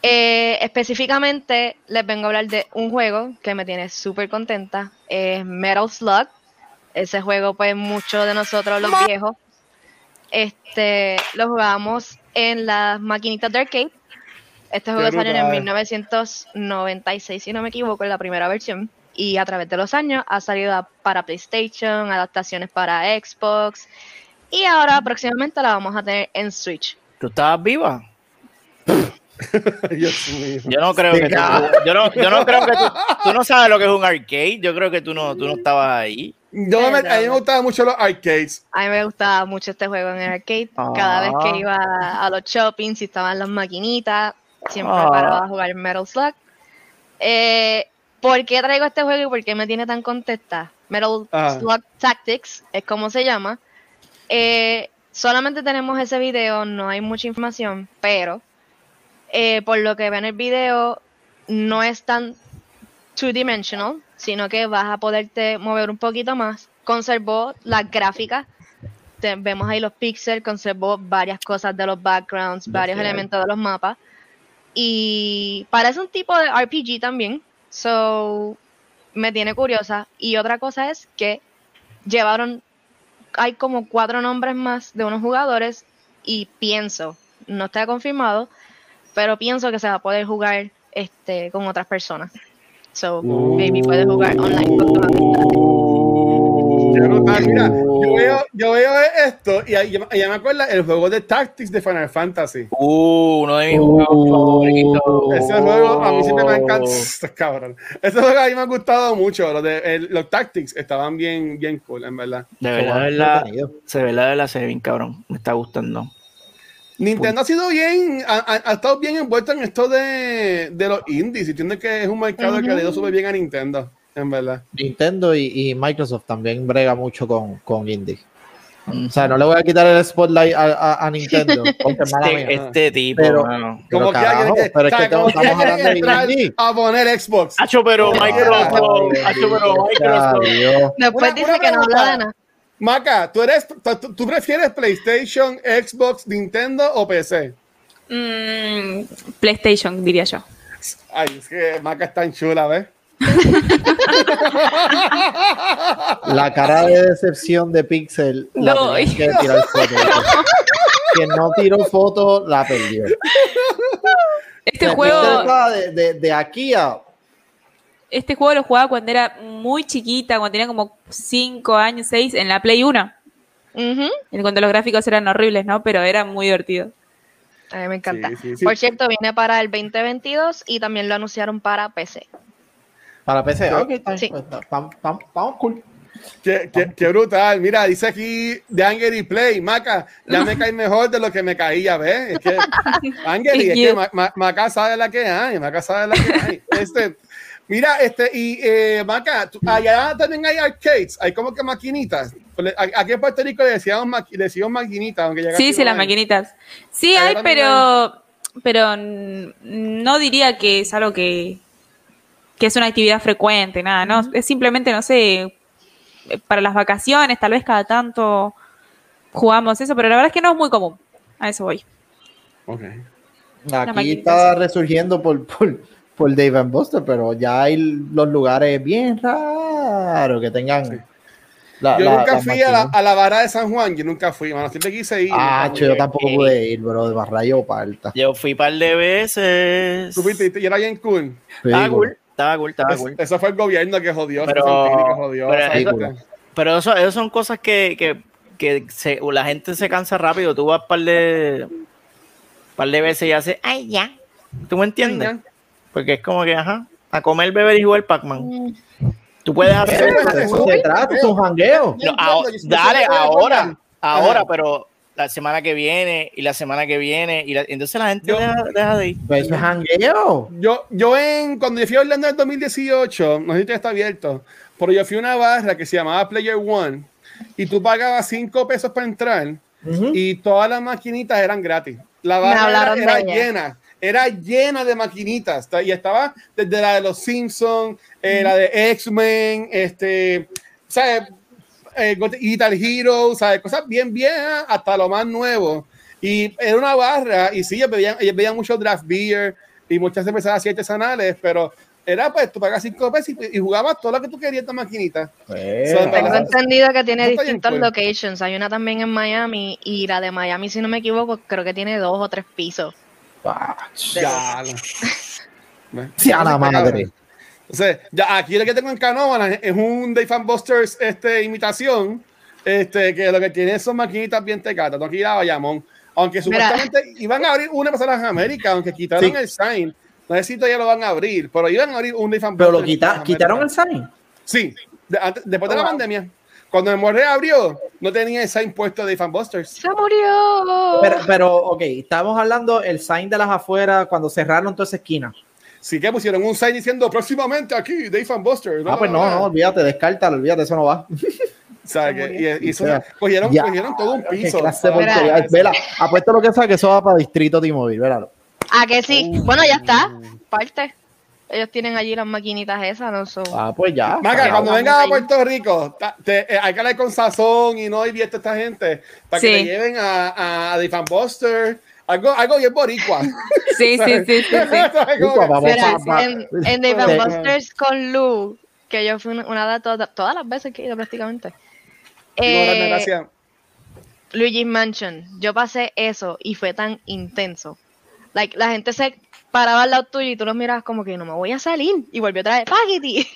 Eh, específicamente les vengo a hablar de un juego que me tiene súper contenta, es Metal Slug. Ese juego, pues muchos de nosotros los viejos, este, lo jugamos en las maquinitas de arcade. Este juego salió en brutal. 1996, si no me equivoco, en la primera versión. Y a través de los años ha salido a- para PlayStation, adaptaciones para Xbox. Y ahora próximamente la vamos a tener en Switch. ¿Tú estabas viva? Dios mío. Yo no creo que tú, yo no, yo no creo que tú, tú no sabes lo que es un arcade. Yo creo que tú no, tú no estabas ahí. Yo me, a mí me gustaban mucho los arcades. A mí me gustaba mucho este juego en el arcade. Cada vez Ah. que iba a los shoppings y estaban las maquinitas, siempre Ah. paraba a jugar Metal Slug. Eh, ¿Por qué traigo este juego y por qué me tiene tan contenta? Metal Ajá. Slug Tactics es como se llama. Eh, solamente tenemos ese video, no hay mucha información, pero eh, por lo que ve en el video, no es tan two-dimensional, sino que vas a poderte mover un poquito más. Conservó las gráficas, te- vemos ahí los píxeles, conservó varias cosas de los backgrounds, varios elementos de los mapas. Y parece un tipo de RPG también, so me tiene curiosa. Y otra cosa es que llevaron, hay como cuatro nombres más de unos jugadores y pienso, no está confirmado, pero pienso que se va a poder jugar este con otras personas. So, maybe puedes jugar online con tus amistades. Brutal. Mira, yo veo, yo veo esto y ya me acuerdo el juego de Tactics de Final Fantasy. Uh, uno de mis juegos favoritos. Ese juego a mí siempre me encanta. Cabrón. Ese juego a mí me ha gustado mucho. Los, de, el- los Tactics estaban bien, bien cool, en verdad. De verdad, de verdad, se ve la de la se ve bien cabrón. Me está gustando. Nintendo ha sido bien, ha, ha- ha estado bien envuelto en esto de, de los indies. Y entiendo que es un mercado que le ha ido súper bien a Nintendo, en verdad. Nintendo y, y Microsoft también brega mucho con, con indie. O sea, no le voy a quitar el spotlight a, a- a Nintendo. Este, este tipo, Pero- mano. Pero Como que carajo, alguien que, pero es que estamos hablando de a poner Xbox. Hacho, pero Microsoft, hacho, pero Microsoft. Después dice que no habla de nada. Maca, ¿tú, eres, tú, tú prefieres PlayStation, Xbox, Nintendo o PC? Mm, PlayStation, diría yo. Ay, es que Maca es tan chula, ¿ves? La cara de decepción de Pixel la No, que tirar foto. Quien no tiró foto la perdió. Este juego, de, de, de aquí a este juego lo jugaba cuando era muy chiquita, cuando tenía como 5 años, 6, en la Play 1. Ujú. En cuanto los gráficos eran horribles, ¿no? Pero era muy divertido. A mí me encanta. Sí, sí, sí. Por cierto, viene para el 2022 y también lo anunciaron para PC. para PC. Ok, bien, pues, Vamos, vamos, vamos, cool. Qué, qué- qué brutal. Mira, dice aquí de Angry Play, Maca, ya me cae mejor de lo que me caía, ¿ves? Es que Angry, es que Ma- Ma- Maca sabe la que hay, Maca sabe la que hay. Este, mira, este, y eh, Maca, allá también hay arcades, hay como que maquinitas. A- Aquí en Puerto Rico le decíamos, maqui- le decíamos maquinitas, aunque ya Sí, sí, las hay. maquinitas. Sí hay, pero, pero no diría que es algo que, que es una actividad frecuente, nada, ¿no? Es simplemente, no sé, para las vacaciones, tal vez cada tanto jugamos eso, pero la verdad es que no es muy común. A eso voy. Ok. Aquí maquinita, está resurgiendo por, por, por Dave and Buster, pero ya hay los lugares bien raros que tengan. la- Yo la- nunca fui a a la vara de San Juan, yo nunca fui, mano, siempre quise ir. Ah, yo tampoco pude ir, bro, de Barrayo Parta. Yo fui un par de veces. Tú fuiste y era bien cool. Estaba cool, estaba cool, estaba Es- cool. eso fue el gobierno que jodió, Pero- Santini que jodió. pero eso- Pero eso, eso son cosas que, que, que se- la gente se cansa rápido. Tú vas un par de, par de veces y haces, ay, ya. ¿Tú me entiendes? Ay, Porque es como que, ajá, a comer, beber y jugar Pac-Man. Tú puedes hacer eso. Se trata, es un jangueo. No, yo dale, ahora, ahora, pero la semana que viene y la semana que viene. y la- entonces la gente Yo- deja, deja de ir. Pues eso es jangueo. Yo, yo en, cuando yo fui a Orlando en el 2018, no sé si todavía está abierto, pero yo fui a una barra que se llamaba Player One y tú pagabas 5 pesos para entrar Ujú. y todas las maquinitas eran gratis. La barra era, llena, era llena de maquinitas ta- y estaba desde la de los Simpsons, eh, la de X-Men, este, ¿sabes? Eh, Guitar Hero, ¿sabes? Cosas bien viejas hasta lo más nuevo. Y era una barra, y sí, ellos bebían, ellos bebían mucho draft beer y muchas cervezas así artesanales, pero era pues, tú pagas cinco pesos y, y jugabas todo lo que tú querías en esta maquinita. Pues, Son- Tengo entendido que tiene distintas locations. Hay una también en Miami y la de Miami, si no me equivoco, creo que tiene dos o tres pisos. Ah, la madre. Entonces, ya aquí lo que tengo en Canóvana es un Dave Fan Busters este, imitación, este, que lo que tiene son maquinitas bien tecatas, no aquí a Bayamón. Aunque Mira. supuestamente iban a abrir una para las Américas, aunque quitaron Sí. el sign. No sé si todavía lo van a abrir, pero iban a abrir un Dave Fan Pero lo quita- quitaron el sign. Sí, de- antes- después de Oh, la wow. pandemia. Cuando el Morre abrió, no tenía el sign puesto de Dave Fan Busters. ¡Se murió! Pero, pero, ok, estamos hablando el sign de las afueras cuando cerraron toda esa esquina. Sí que pusieron un sign diciendo próximamente aquí, Dave Fan Busters. Ah, pues no, no, olvídate, descártalo, olvídate, eso no va. O sea, que- y, y eso- O sea, cogieron, ya. cogieron todo un piso. ¿sabes? Vela, apuesto lo que sea que eso va para Distrito T-Mobile, vélalo. ¿A que sí? Uh. Bueno, ya está. Parte. Ellos tienen allí las maquinitas esas, no son. Ah, pues ya. Maca, Ya, cuando vengas a. Puerto Rico, ta- te- eh, hay que hablar con Sazón y no divierte a esta gente para que Sí. te lleven a, a The Fan Buster, algo, algo bien boricua. Sí, sí, sí, en, Sí. and Buster's con Lu, que yo fui una, de todas, todas las veces que he ido prácticamente. No, Eh, gracias. Luigi's Mansion, yo pasé eso y fue tan intenso. Like, la gente se paraba al lado tuyo y tú los mirabas como que no me voy a salir. Y volvió otra vez, ¡Paquiti!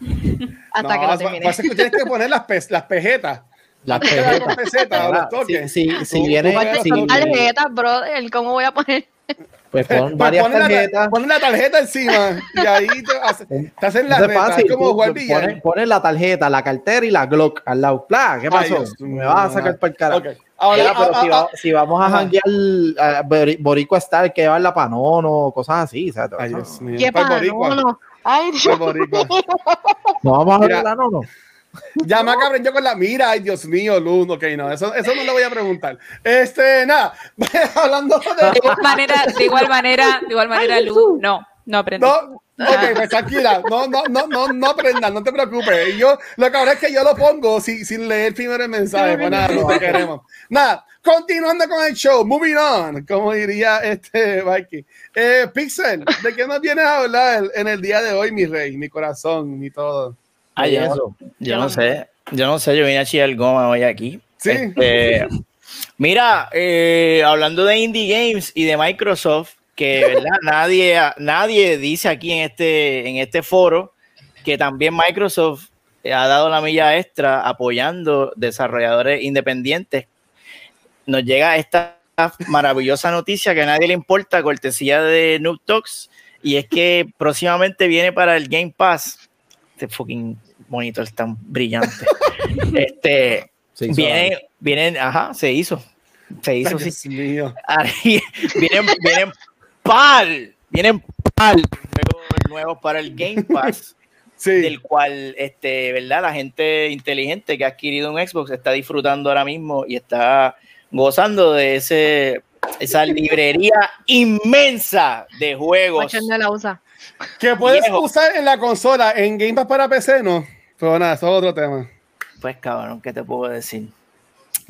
Hasta No, que lo terminé. pasa que tienes que poner las, pes- las pejetas. Las dar pesetas. con pesetas o los toques. Si, viene, si-. Tarjetas, brother, ¿cómo voy a poner? pues Pues pon varias ponen la- tarjetas. ponen la tarjeta encima y ahí te, hace- te hacen la reta. fácil. Es como jugar la tarjeta, la cartera y la Glock al lado. ¿Qué Ay, pasó? Dios Me vas a sacar para el carajo. Ok. Ahora, pero ah, si, ah, va- si vamos a janguear a Bori- Boricua Star, que llevarla para Nono, cosas así. ¿sabes? Ay, Dios mío. ¿Qué Pues pasa? boricua, No, no. Ay, Dios. boricua. No vamos a Mira. ver la Nono. Ya me cabrón yo con la mira, ay Dios mío, Luz, ok, no, eso, eso no lo voy a preguntar. Este, nada, hablando De de... igual manera, de igual manera, de igual manera, Lu, no, no aprendí. No, ok, pues tranquila, no, no, no, no, no aprendas, no te preocupes. Y yo, lo cabrón es que yo lo pongo sin, sin leer primero el mensaje, pues nada, no te queremos. Nada, continuando con el show, moving on, como diría este Mikey. Eh, Pixel, ¿de qué nos vienes a hablar en el día de hoy, mi rey, mi corazón, mi todo? Ay, yo, yo no sé. Yo no sé, yo vine a chillar goma hoy aquí. Sí. Este, mira, eh, hablando de indie games y de Microsoft, que verdad nadie, nadie dice aquí en este, en este foro que también Microsoft ha dado la milla extra apoyando desarrolladores independientes. Nos llega esta maravillosa noticia que a nadie le importa, cortesía de Noob Talks, y es que próximamente viene para el Game Pass. Este fucking monitor es tan brillante. este, Se hizo vienen, vienen, ajá, se hizo. Se hizo, sí. Dios mío. Ahí vienen, vienen par, vienen par juegos nuevos para el Game Pass, Sí. del cual, este, ¿verdad? La gente inteligente que ha adquirido un Xbox está disfrutando ahora mismo y está gozando de ese, esa librería inmensa de juegos. La usa. Que puedes Viejo. usar en la consola, en Game Pass para PC, no. Pero nada, eso es otro tema. Pues cabrón, ¿qué te puedo decir?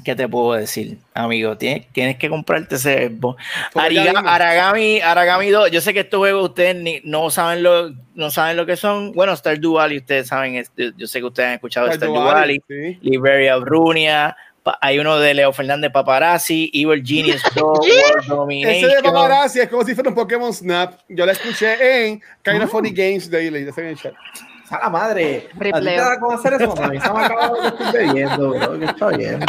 ¿Qué te puedo decir, amigo? Tienes, tienes que comprarte ese Xbox. Aragami, Aragami 2, yo sé que estos juegos ustedes ni- no saben lo no saben lo que son. Bueno, Stardew Valley, ustedes saben, yo, sé que ustedes han escuchado de Stardew Valley, Sí. Liberia of Runia, pa- hay uno de Leo Fernández Paparazzi, Evil Genius 2, World Ese de paparazzi es como si fuera un Pokémon Snap. Yo la escuché en Kind of Funny Games Daily. de. ¡A la madre! ¿A ti te da con hacer eso? A mí se me acaba lo que estoy bebiendo, bro. Que está bien.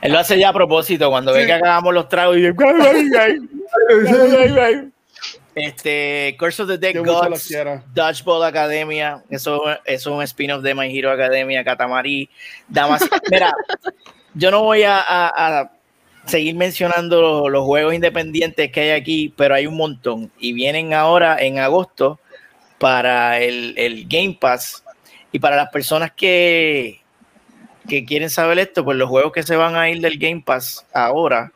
Él lo hace ya a propósito, cuando Sí. ve que acabamos los tragos y dice, Este, Curse of the Dead Gods. Dodgeball Academia, eso, eso es un spin-off de My Hero Academia, Katamari, Damas. Mira, yo no voy a, a- a seguir mencionando los, los juegos independientes que hay aquí, pero hay un montón y vienen ahora en agosto para el, el Game Pass y para las personas que, que quieren saber esto, pues los juegos que se van a ir del Game Pass ahora,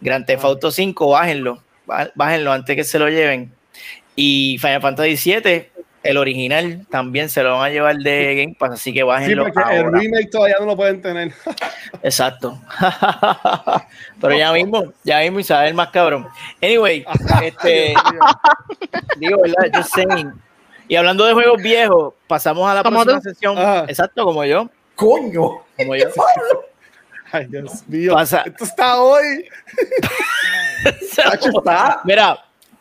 Grand Theft Auto 5, bájenlo, bá- bájenlo antes que se lo lleven. Y Final Fantasy VII, el original, también se lo van a llevar de Game Pass, así que Sí, bájenlo. el ahora. remake todavía no lo pueden tener. Exacto. Pero ya mismo, ya mismo Isabel más cabrón. Anyway, este, digo, ¿verdad? Just saying. Y hablando de juegos viejos, pasamos a la próxima tú. sesión. Exacto, como yo. ¡Coño! Como yo. Ay, Dios mío. Pasa- Esto está hoy. Está. Mira,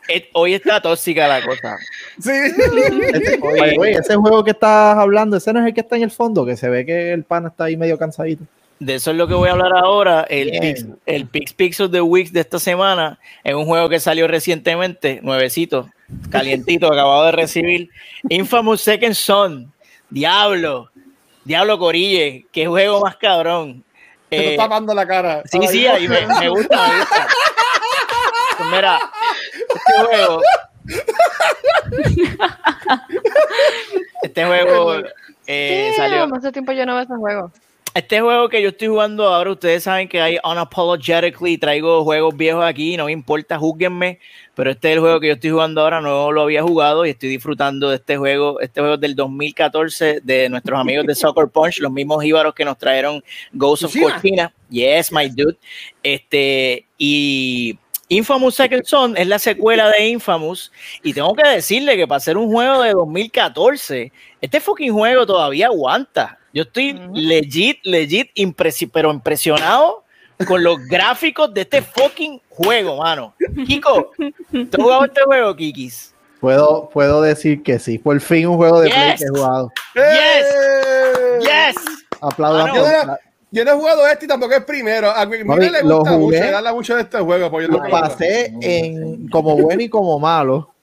eh, hoy está tóxica la cosa. Sí. Oye, güey, ese juego que estás hablando, ese no es el que está en el fondo, que se ve que el pan está ahí medio cansadito. De eso es lo que voy a hablar ahora. El Bien. Pix, el Pix Pix of the Week de esta semana es un juego que salió recientemente, nuevecito, calientito, acabado de recibir. Infamous Second Son. Diablo. Diablo Corille. Qué juego más cabrón. Se Eh, está tapando la cara. sí, Ay, sí, ahí me, me gusta, me gusta. Pues mira, este juego. Este juego eh, salió. Damn, hace tiempo yo no veo ese juego. Este juego que yo estoy jugando ahora, ustedes saben que hay unapologetically, traigo juegos viejos aquí, no me importa, júguenme, pero este es el juego que yo estoy jugando ahora, no lo había jugado y estoy disfrutando de este juego, este juego es del 2014 de nuestros amigos de Soccer Punch, los mismos íbaros que nos trajeron Ghost of. Cortina, yes, my dude, este, y Infamous Second Son es la secuela de Infamous y tengo que decirle que para ser un juego de 2014, este fucking juego todavía aguanta. Yo estoy Ujú. legit, legit, impresi- pero impresionado con los gráficos de este fucking juego, mano. Kiko, ¿tú has jugado este juego, Kikis? Puedo, puedo decir que sí. Por fin un juego de Play Yes. que he jugado. ¡Eh! Yes. Aplaudo. Mano, Yo no, aplaudo. yo no he jugado este y tampoco es primero. A mí Mami, le lo gusta jugué. mucho, le habla mucho de este juego. Pues yo Lo conozco. pasé en como bueno y como malo.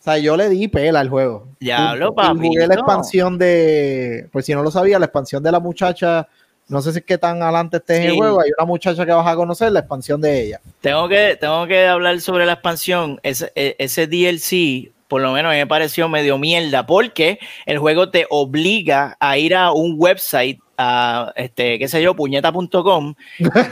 O sea, yo le di pela al juego. Diablo, Y jugué la papito. expansión de, por si no lo sabía, la expansión de la muchacha No sé si es que tan adelante esté en el Sí. juego. Hay una muchacha que vas a conocer, la expansión de ella. Tengo que, tengo que hablar sobre la expansión. Ese, e- ese DLC, por lo menos me pareció medio mierda, porque el juego te obliga a ir a un website, a este, qué sé yo, puñeta.com,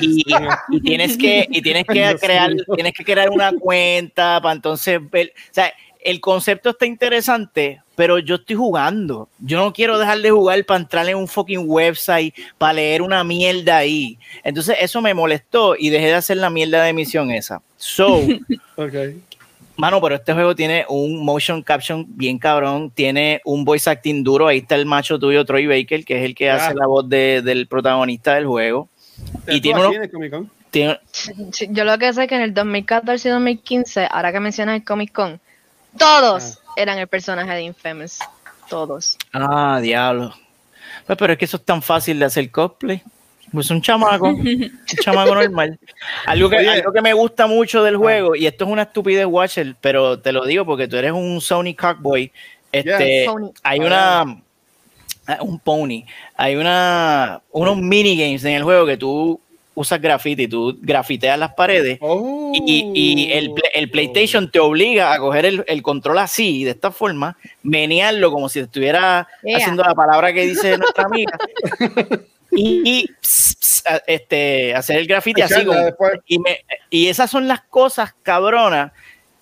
y, y tienes que, y tienes que crear, tienes que crear una cuenta para entonces ver. O sea, el concepto está interesante, pero yo estoy jugando. Yo no quiero dejar de jugar para entrar en un fucking website, para leer una mierda ahí. Entonces, eso me molestó y dejé de hacer la mierda de misión esa. So, mano, pero este juego tiene un motion caption bien cabrón, tiene un voice acting duro. Ahí está el macho tuyo, Troy Baker, que es el que hace la voz de- del protagonista del juego. Y tiene uno- en el Comic Con. Tiene, Yo lo que sé es que en el 2014 y 2015, ahora que mencionas el Comic Con, todos eran el personaje de Infamous. Todos. Ah, diablo. Pues, pero es que eso es tan fácil de hacer cosplay. Pues un chamaco, un chamaco normal. Algo que, algo que me gusta mucho del juego, y esto es una estupidez, Watcher, pero te lo digo porque tú eres un Sony Cockboy. Este. Pony. hay una. ah, Un pony. Hay una unos minigames en el juego que tú usas graffiti, tú grafiteas las paredes Oh. y, y el, pla- el PlayStation te obliga a coger el, el control así, de esta forma, menearlo como si estuviera haciendo la palabra que dice nuestra amiga. y y, este, hacer el graffiti así. Como- y, me- y esas son las cosas cabronas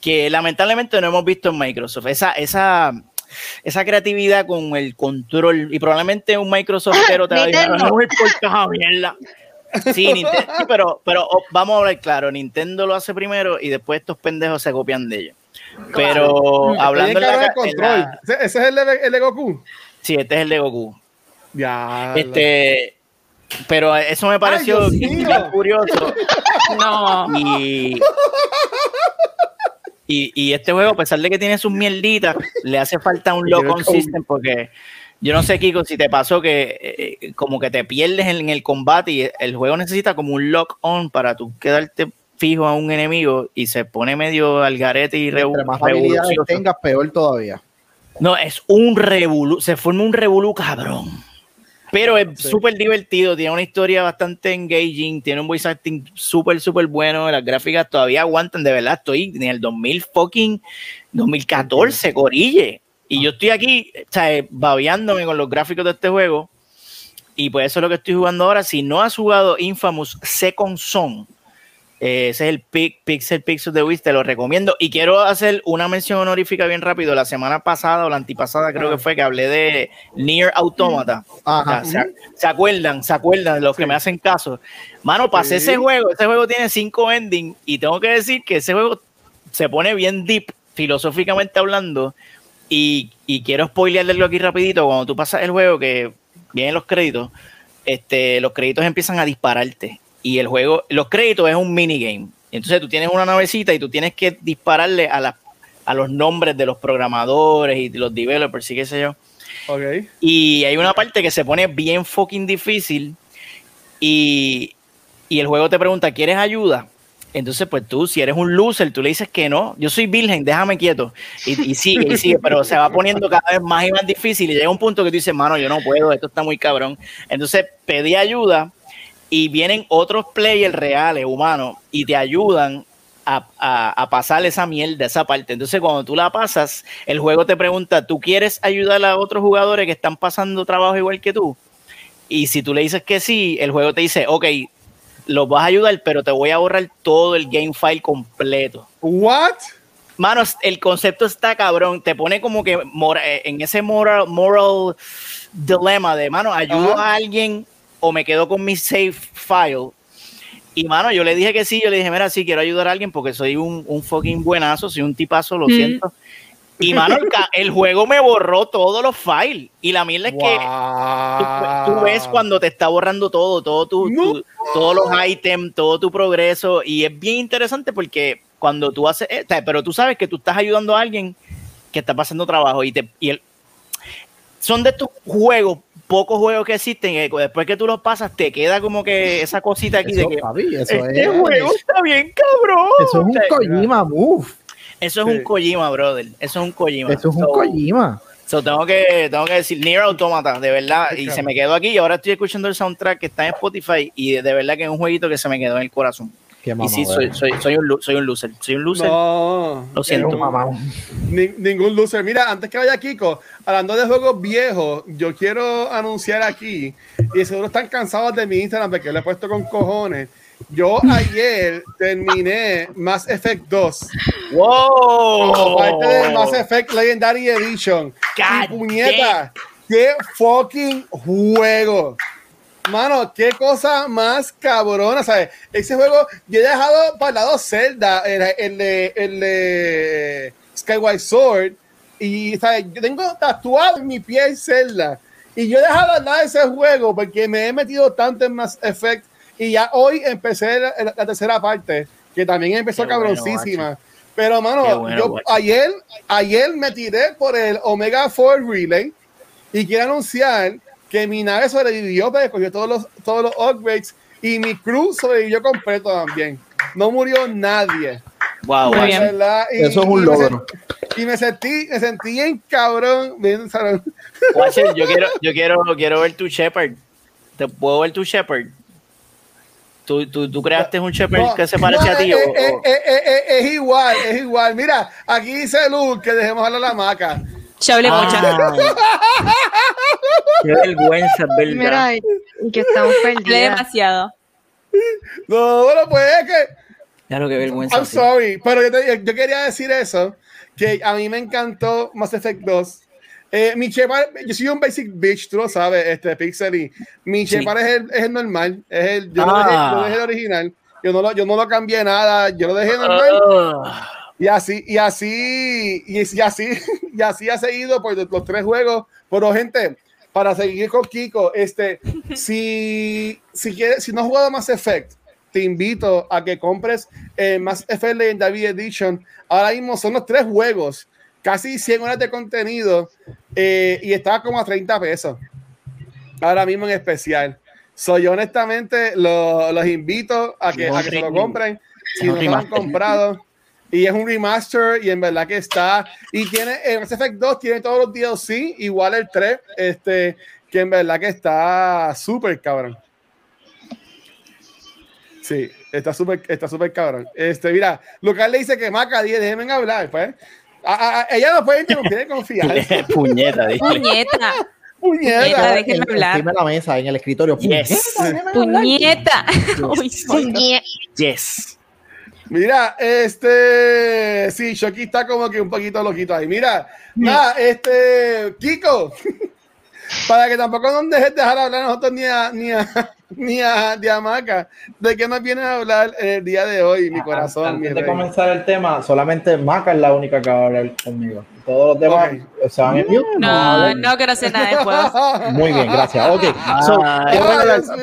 que lamentablemente no hemos visto en Microsoft. Esa, esa, esa creatividad con el control. Y probablemente un Microsoft pero te va a decir, no me importa esa mierda. Sí, Ninte- sí, pero, pero oh, vamos a hablar claro, Nintendo lo hace primero y después estos pendejos se copian de ellos. Pero hablando en la, control. la- ¿Ese, ese es el de, el de Goku. Sí, este es el de Goku. Ya. Este, pero eso me pareció curioso. No. Y, y, y este juego, a pesar de que tiene sus mierditas, le hace falta un lock on system porque yo no sé, Kiko, si te pasó que eh, como que te pierdes en, el combate y el juego necesita como un lock on para tú quedarte fijo a un enemigo y se pone medio al garete y revu- Entre más habilidades tengas, peor todavía. No, es un revolú, se forma un revolú cabrón. Pero es Sí. súper divertido, tiene una historia bastante engaging, tiene un voice acting súper, súper bueno, las gráficas todavía aguantan, de verdad, estoy en el 2000 fucking 2014, corille. Y yo estoy aquí, o sea, babeándome con los gráficos de este juego. Y pues eso es lo que estoy jugando ahora. Si no has jugado Infamous Second Son, eh, ese es el Pi- Pixel Pixel de Wiz, te lo recomiendo. Y quiero hacer una mención honorífica bien rápido. La semana pasada o la antipasada creo que fue que hablé de Near Automata. Ajá. Ah, ¿Se, se acuerdan? ¿Se acuerdan? Los que me hacen caso. Mano, pasé Sí. ese juego. Ese juego tiene cinco endings y tengo que decir que ese juego se pone bien deep, filosóficamente hablando. Y, y quiero spoilearlo aquí rapidito. Cuando tú pasas el juego, que vienen los créditos, este, los créditos empiezan a dispararte. Y el juego, los créditos es un minigame. Entonces tú tienes una navecita y tú tienes que dispararle a, la- a los nombres de los programadores y de los developers y qué sé yo. Ok. Y hay una parte que se pone bien fucking difícil y, y el juego te pregunta, ¿quieres ayuda? Entonces, pues tú, si eres un loser, tú le dices que no, yo soy virgen, déjame quieto. Y, y sigue, y sigue, pero se va poniendo cada vez más y más difícil y llega un punto que tú dices, mano, yo no puedo, esto está muy cabrón. Entonces, pedí ayuda y vienen otros players reales, humanos, y te ayudan a, a, pasar esa mierda, esa parte. Entonces, cuando tú la pasas, el juego te pregunta, ¿tú quieres ayudar a otros jugadores que están pasando trabajo igual que tú? Y si tú le dices que sí, el juego te dice, ok, los vas a ayudar, pero te voy a borrar todo el game file completo. What? Mano, el concepto está cabrón. Te pone como que mora- eh, en ese moral, moral dilema de, mano, ayudo a alguien o me quedo con mi save file. Y, mano, yo le dije que sí. Yo le dije, mira, sí, quiero ayudar a alguien porque soy un, un fucking buenazo, soy un tipazo, lo Mm. siento. Y, mano, el, juego me borró todos los files. Y la mierda es que tú, tú ves cuando te está borrando todo, todo tu, No. tu- todos los ítems, todo tu progreso, y es bien interesante porque cuando tú haces, eh, pero tú sabes que tú estás ayudando a alguien que está pasando trabajo y te y el- son de estos juegos, pocos juegos que existen, que después que tú los pasas te queda como que esa cosita aquí Eso, de que papi, eso este es, juego está bien cabrón. eso es un Kojima move. Eso es Sí. un Kojima, brother. Eso es un Kojima. Eso es un So, Kojima. So, tengo, que, tengo que decir Nier Automata, de verdad, y se me quedó aquí y ahora estoy escuchando el soundtrack que está en Spotify y de, de verdad que es un jueguito que se me quedó en el corazón. Qué Y sí, soy, soy, soy, un, soy un loser. Soy un loser. No, Lo siento. un ni- ningún loser. Mira, antes que vaya Kiko, hablando de juegos viejos, yo quiero anunciar aquí, y seguro están cansados de mi Instagram porque lo he puesto con cojones. Yo ayer terminé Mass Effect 2. ¡Wow! Como parte de Mass Effect Legendary Edition. God y puñeta, qué fucking juego. Mano, qué cosa más cabrona, ¿sabes? Ese juego, yo he dejado para el lado Zelda, el, el de, el de Skyward Sword, y ¿sabes? yo tengo tatuado en mi piel Zelda, y yo he dejado al lado ese juego porque me he metido tanto en Mass Effect, y ya hoy empecé la, la- la tercera parte, que también empezó Qué bueno, cabroncísima. Pero, mano, bueno, yo guacho. ayer, ayer me tiré por el Omega 4 Relay y quiero anunciar que mi nave sobrevivió, porque cogió todos los, todos los upgrades y mi crew sobrevivió completo también. No murió nadie. Wow. Y- Eso es un logro. sent- Y me sentí, me sentí bien cabrón. bien, ¿sabes? Watcher, yo quiero, yo quiero, quiero ver tu Shepard. ¿Te puedo ver tu Shepard? ¿Tú, tú, tú creaste un Shepard No, que se parece no, a ti? eh, es igual, es igual. Mira, aquí dice Luz que dejemos hablar la maca. Ya hablé. Ay. Qué vergüenza, es ¿verdad? Mira, y que estamos Hablé perdidas. demasiado. No, bueno, pues es que Ya lo que vergüenza. I'm sí. sorry, pero yo, te- yo quería decir eso, que a mí me encantó Mass Effect 2. Eh, mi Shepard, yo soy un basic bitch, tú lo sabes, este Pixel, y mi Sí. Shepard es, el, es el normal, es el, yo, Ah. dejé, dejé el original, yo no, lo, yo no lo cambié nada, yo lo dejé normal, Ah, y así, y así, y, y así, y así ha seguido por los tres juegos. Pero, gente, para seguir con Kiko, este, si, si quieres, si no has jugado Mass Effect, te invito a que compres eh, Mass Effect Legendary Edition. Ahora mismo son los tres juegos, casi 100 horas de contenido, eh, y está como a 30 pesos. Ahora mismo en especial. So, yo honestamente lo- los invito a que, a que se lo compren. Si no lo han comprado. Y es un remaster y en verdad que está. Y tiene, el Mass Effect 2 tiene todos los DLC, igual el 3, este, que en verdad que está súper cabrón. Sí, está súper está súper cabrón. Este, mira, Lucas le dice que Maca 10, déjenme hablar, pues. A- a- a- ella no puede interrumpir en confianza. Puñeta, dije. Puñeta. Puñeta. Puñeta, déjenme En- hablar. Encima de la mesa, en el escritorio. Yes. Puñeta. Uy, Puñe- Yes. Mira, este. Sí, Shoki está como que un poquito loquito ahí. Mira, nada, este. Kiko, para que tampoco nos dejes dejar hablar a nosotros ni a, ni a, ni a Diamaca, ¿de qué nos vienes a hablar el día de hoy, mi corazón? mi Antes de rey? comenzar el tema, solamente Maca es la única que va a hablar conmigo. Todos los demás se van en mute. No, no quiero hacer nada de juegos. Muy bien, gracias. Ok, so,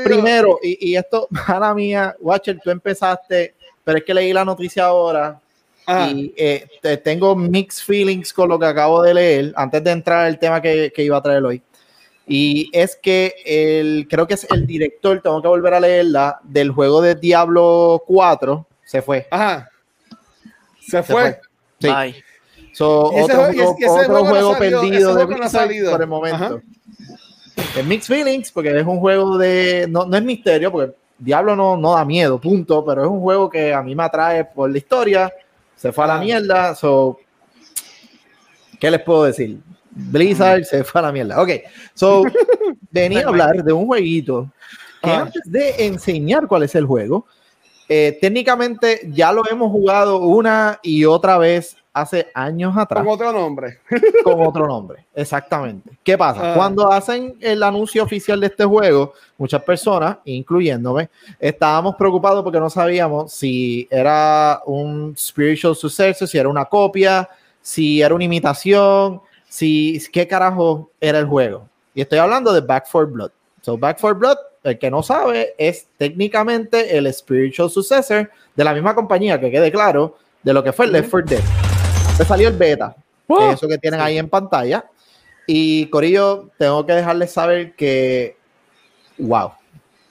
primero, y, y esto, mala mía, Watcher, tú empezaste, pero es que leí la noticia ahora Ajá. y eh, te- tengo mixed feelings con lo que acabo de leer antes de entrar al tema que, que iba a traer hoy. Y es que el, creo que es el director, tengo que volver a leerla, del juego de Diablo 4, se fue. Ajá. Se Se fue. Sí. Bye. So, otro juego- otro juego perdido de juego no ha Blizzard salido. por el momento. Es Mixed Feelings, porque es un juego de. No, no es misterio, porque Diablo no, no da miedo, punto. Pero es un juego que a mí me atrae por la historia. Se fue a la Ah. mierda. So, ¿Qué les puedo decir? Blizzard se fue a la mierda. Ok, so venía a hablar de un jueguito que Ah. antes de enseñar cuál es el juego, eh, técnicamente ya lo hemos jugado una y otra vez hace años atrás Con otro nombre. con otro nombre. Exactamente. ¿Qué pasa? Ah. Cuando hacen el anuncio oficial de este juego, muchas personas, incluyéndome, estábamos preocupados porque no sabíamos si era un spiritual successor, si era una copia, si era una imitación, si qué carajo era el juego. Y estoy hablando de Back 4 Blood. So Back 4 Blood, el que no sabe, es técnicamente el spiritual successor de la misma compañía, que quede claro, de lo que fue Left 4 Dead. Entonces salió el beta, que es eso que tienen ahí en pantalla. Y Corillo, tengo que dejarles saber que, wow,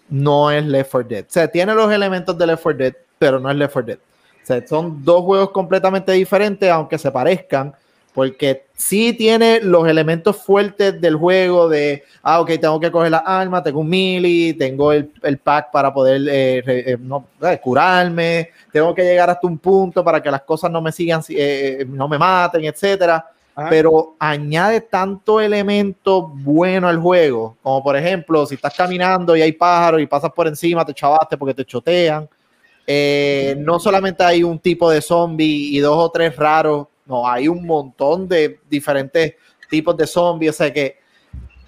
no es Left 4 Dead. O sea, tiene los elementos de Left 4 Dead, pero no es Left 4 Dead. O sea, son dos juegos completamente diferentes, aunque se parezcan. Porque sí tiene los elementos fuertes del juego de, ah, ok, tengo que coger la arma, tengo un melee, tengo el, el pack para poder eh, re- eh, no, eh, curarme, tengo que llegar hasta un punto para que las cosas no me sigan, eh, eh, no me maten, etcétera. Ajá. Pero añade tanto elemento bueno al juego, como por ejemplo, si estás caminando y hay pájaros y pasas por encima, te chavaste porque te chotean. Eh, no solamente hay un tipo de zombie y dos o tres raros, no, hay un montón de diferentes tipos de zombies. O sea que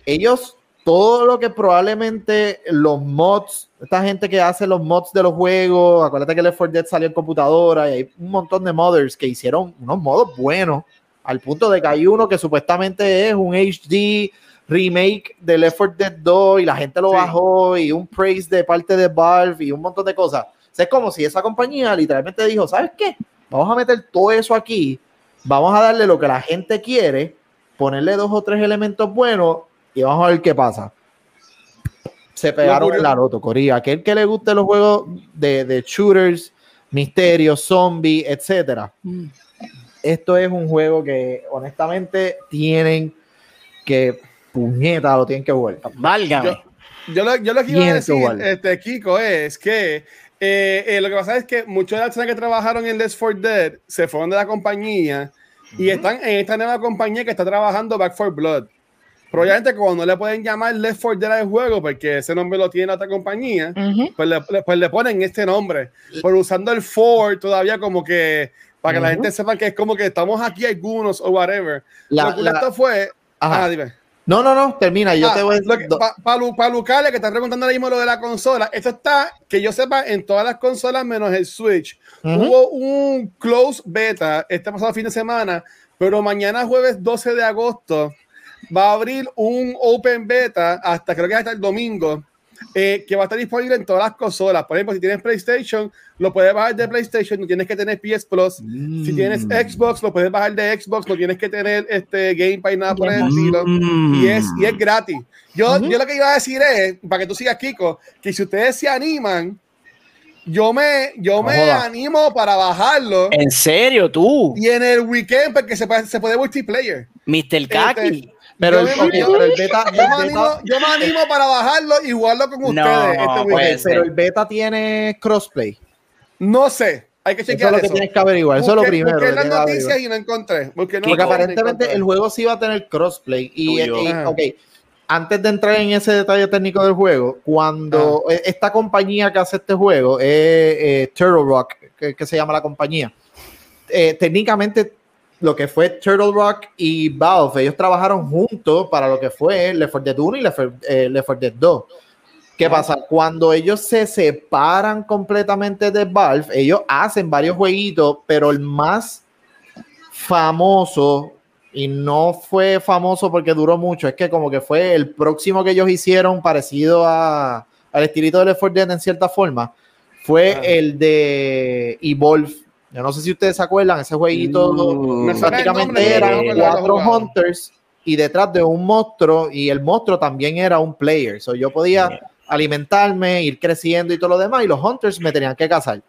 ellos, todo lo que probablemente los mods, esta gente que hace los mods de los juegos, acuérdate que Left 4 Dead salió en computadora y hay un montón de modders que hicieron unos modos buenos, al punto de que hay uno que supuestamente es un HD remake de Left 4 Dead 2 y la gente lo Sí. bajó y un praise de parte de Valve y un montón de cosas. O sea, es como si esa compañía literalmente dijo, ¿sabes qué? Vamos a meter todo eso aquí, vamos a darle lo que la gente quiere, ponerle dos o tres elementos buenos y vamos a ver qué pasa. Se pegaron la loto, Corea. Aquel que le guste los juegos de, de shooters, misterios, zombies, etcétera. Esto es un juego que honestamente tienen que puñeta, lo tienen que jugar. Válgame. Yo lo, yo lo que iba a decir, este, Kiko, es que eh, eh, lo que pasa es que muchos de las personas que trabajaron en Left 4 Dead se fueron de la compañía y están en esta nueva compañía que está trabajando Back 4 Blood. Probablemente como no le pueden llamar Left 4 Dead al juego porque ese nombre lo tiene otra compañía, Ujú. pues le, le- pues le ponen este nombre. Pero usando el 4 todavía como que para que la Ujú. gente sepa que es como que estamos aquí algunos o whatever. La- lo que la- esto fue... Ajá. Ah, dime. No, no, no, termina. Yo Ah, te voy a que- pa- pa Lucale, que está preguntando ahora mismo lo de la consola, esto está, que yo sepa, en todas las consolas menos el Switch. Hubo un close beta este pasado fin de semana, pero mañana jueves 12 de agosto va a abrir un open beta hasta creo que hasta el domingo. Eh, que va a estar disponible en todas las consolas. Por ejemplo, si tienes PlayStation, lo puedes bajar de PlayStation, no tienes que tener PS Plus. Si tienes Mm. Xbox, lo puedes bajar de Xbox, no tienes que tener este Game Pass, nada por el Game estilo Mm. y es, y es gratis. Yo, yo lo que iba a decir es, para que tú sigas, Kiko, que si ustedes se animan, yo me, yo me animo para bajarlo ¿En serio, tú? y en el weekend, porque se puede, se puede multiplayer. Mr. Kaki. Pero, Yo el, me- ok, yo- pero el beta, el Yo me, beta- animo, yo me animo para bajarlo y jugarlo con No, ustedes este pues. weekend. pero el beta tiene crossplay. No sé, hay que Eso es chequear lo eso. que tienes que averiguar. Eso es lo primero. busqué que las noticias y no encontré. Porque, no Porque no aparentemente encontré. el juego sí va a tener crossplay. Y, y- Ajá. ok, antes de entrar en ese detalle técnico del juego, cuando eh, esta compañía que hace este juego es eh, Turtle Rock, que, que se llama la compañía, eh, técnicamente lo que fue Turtle Rock y Valve, ellos trabajaron juntos para lo que fue Left 4 Dead 1 y Left 4 eh, Left 4 Dead 2. ¿Qué pasa? Cuando ellos se separan completamente de Valve, ellos hacen varios jueguitos, pero el más famoso, y no fue famoso porque duró mucho, es que como que fue el próximo que ellos hicieron parecido a, al estilito de Left 4 Dead en cierta forma, fue Ah. el de Evolve. Yo no sé si ustedes se acuerdan, ese jueguito Mm. Prácticamente eran cuatro hunters y detrás de un monstruo y el monstruo también era un player. So, yo podía alimentarme, ir creciendo y todo lo demás y los hunters me tenían que cazar.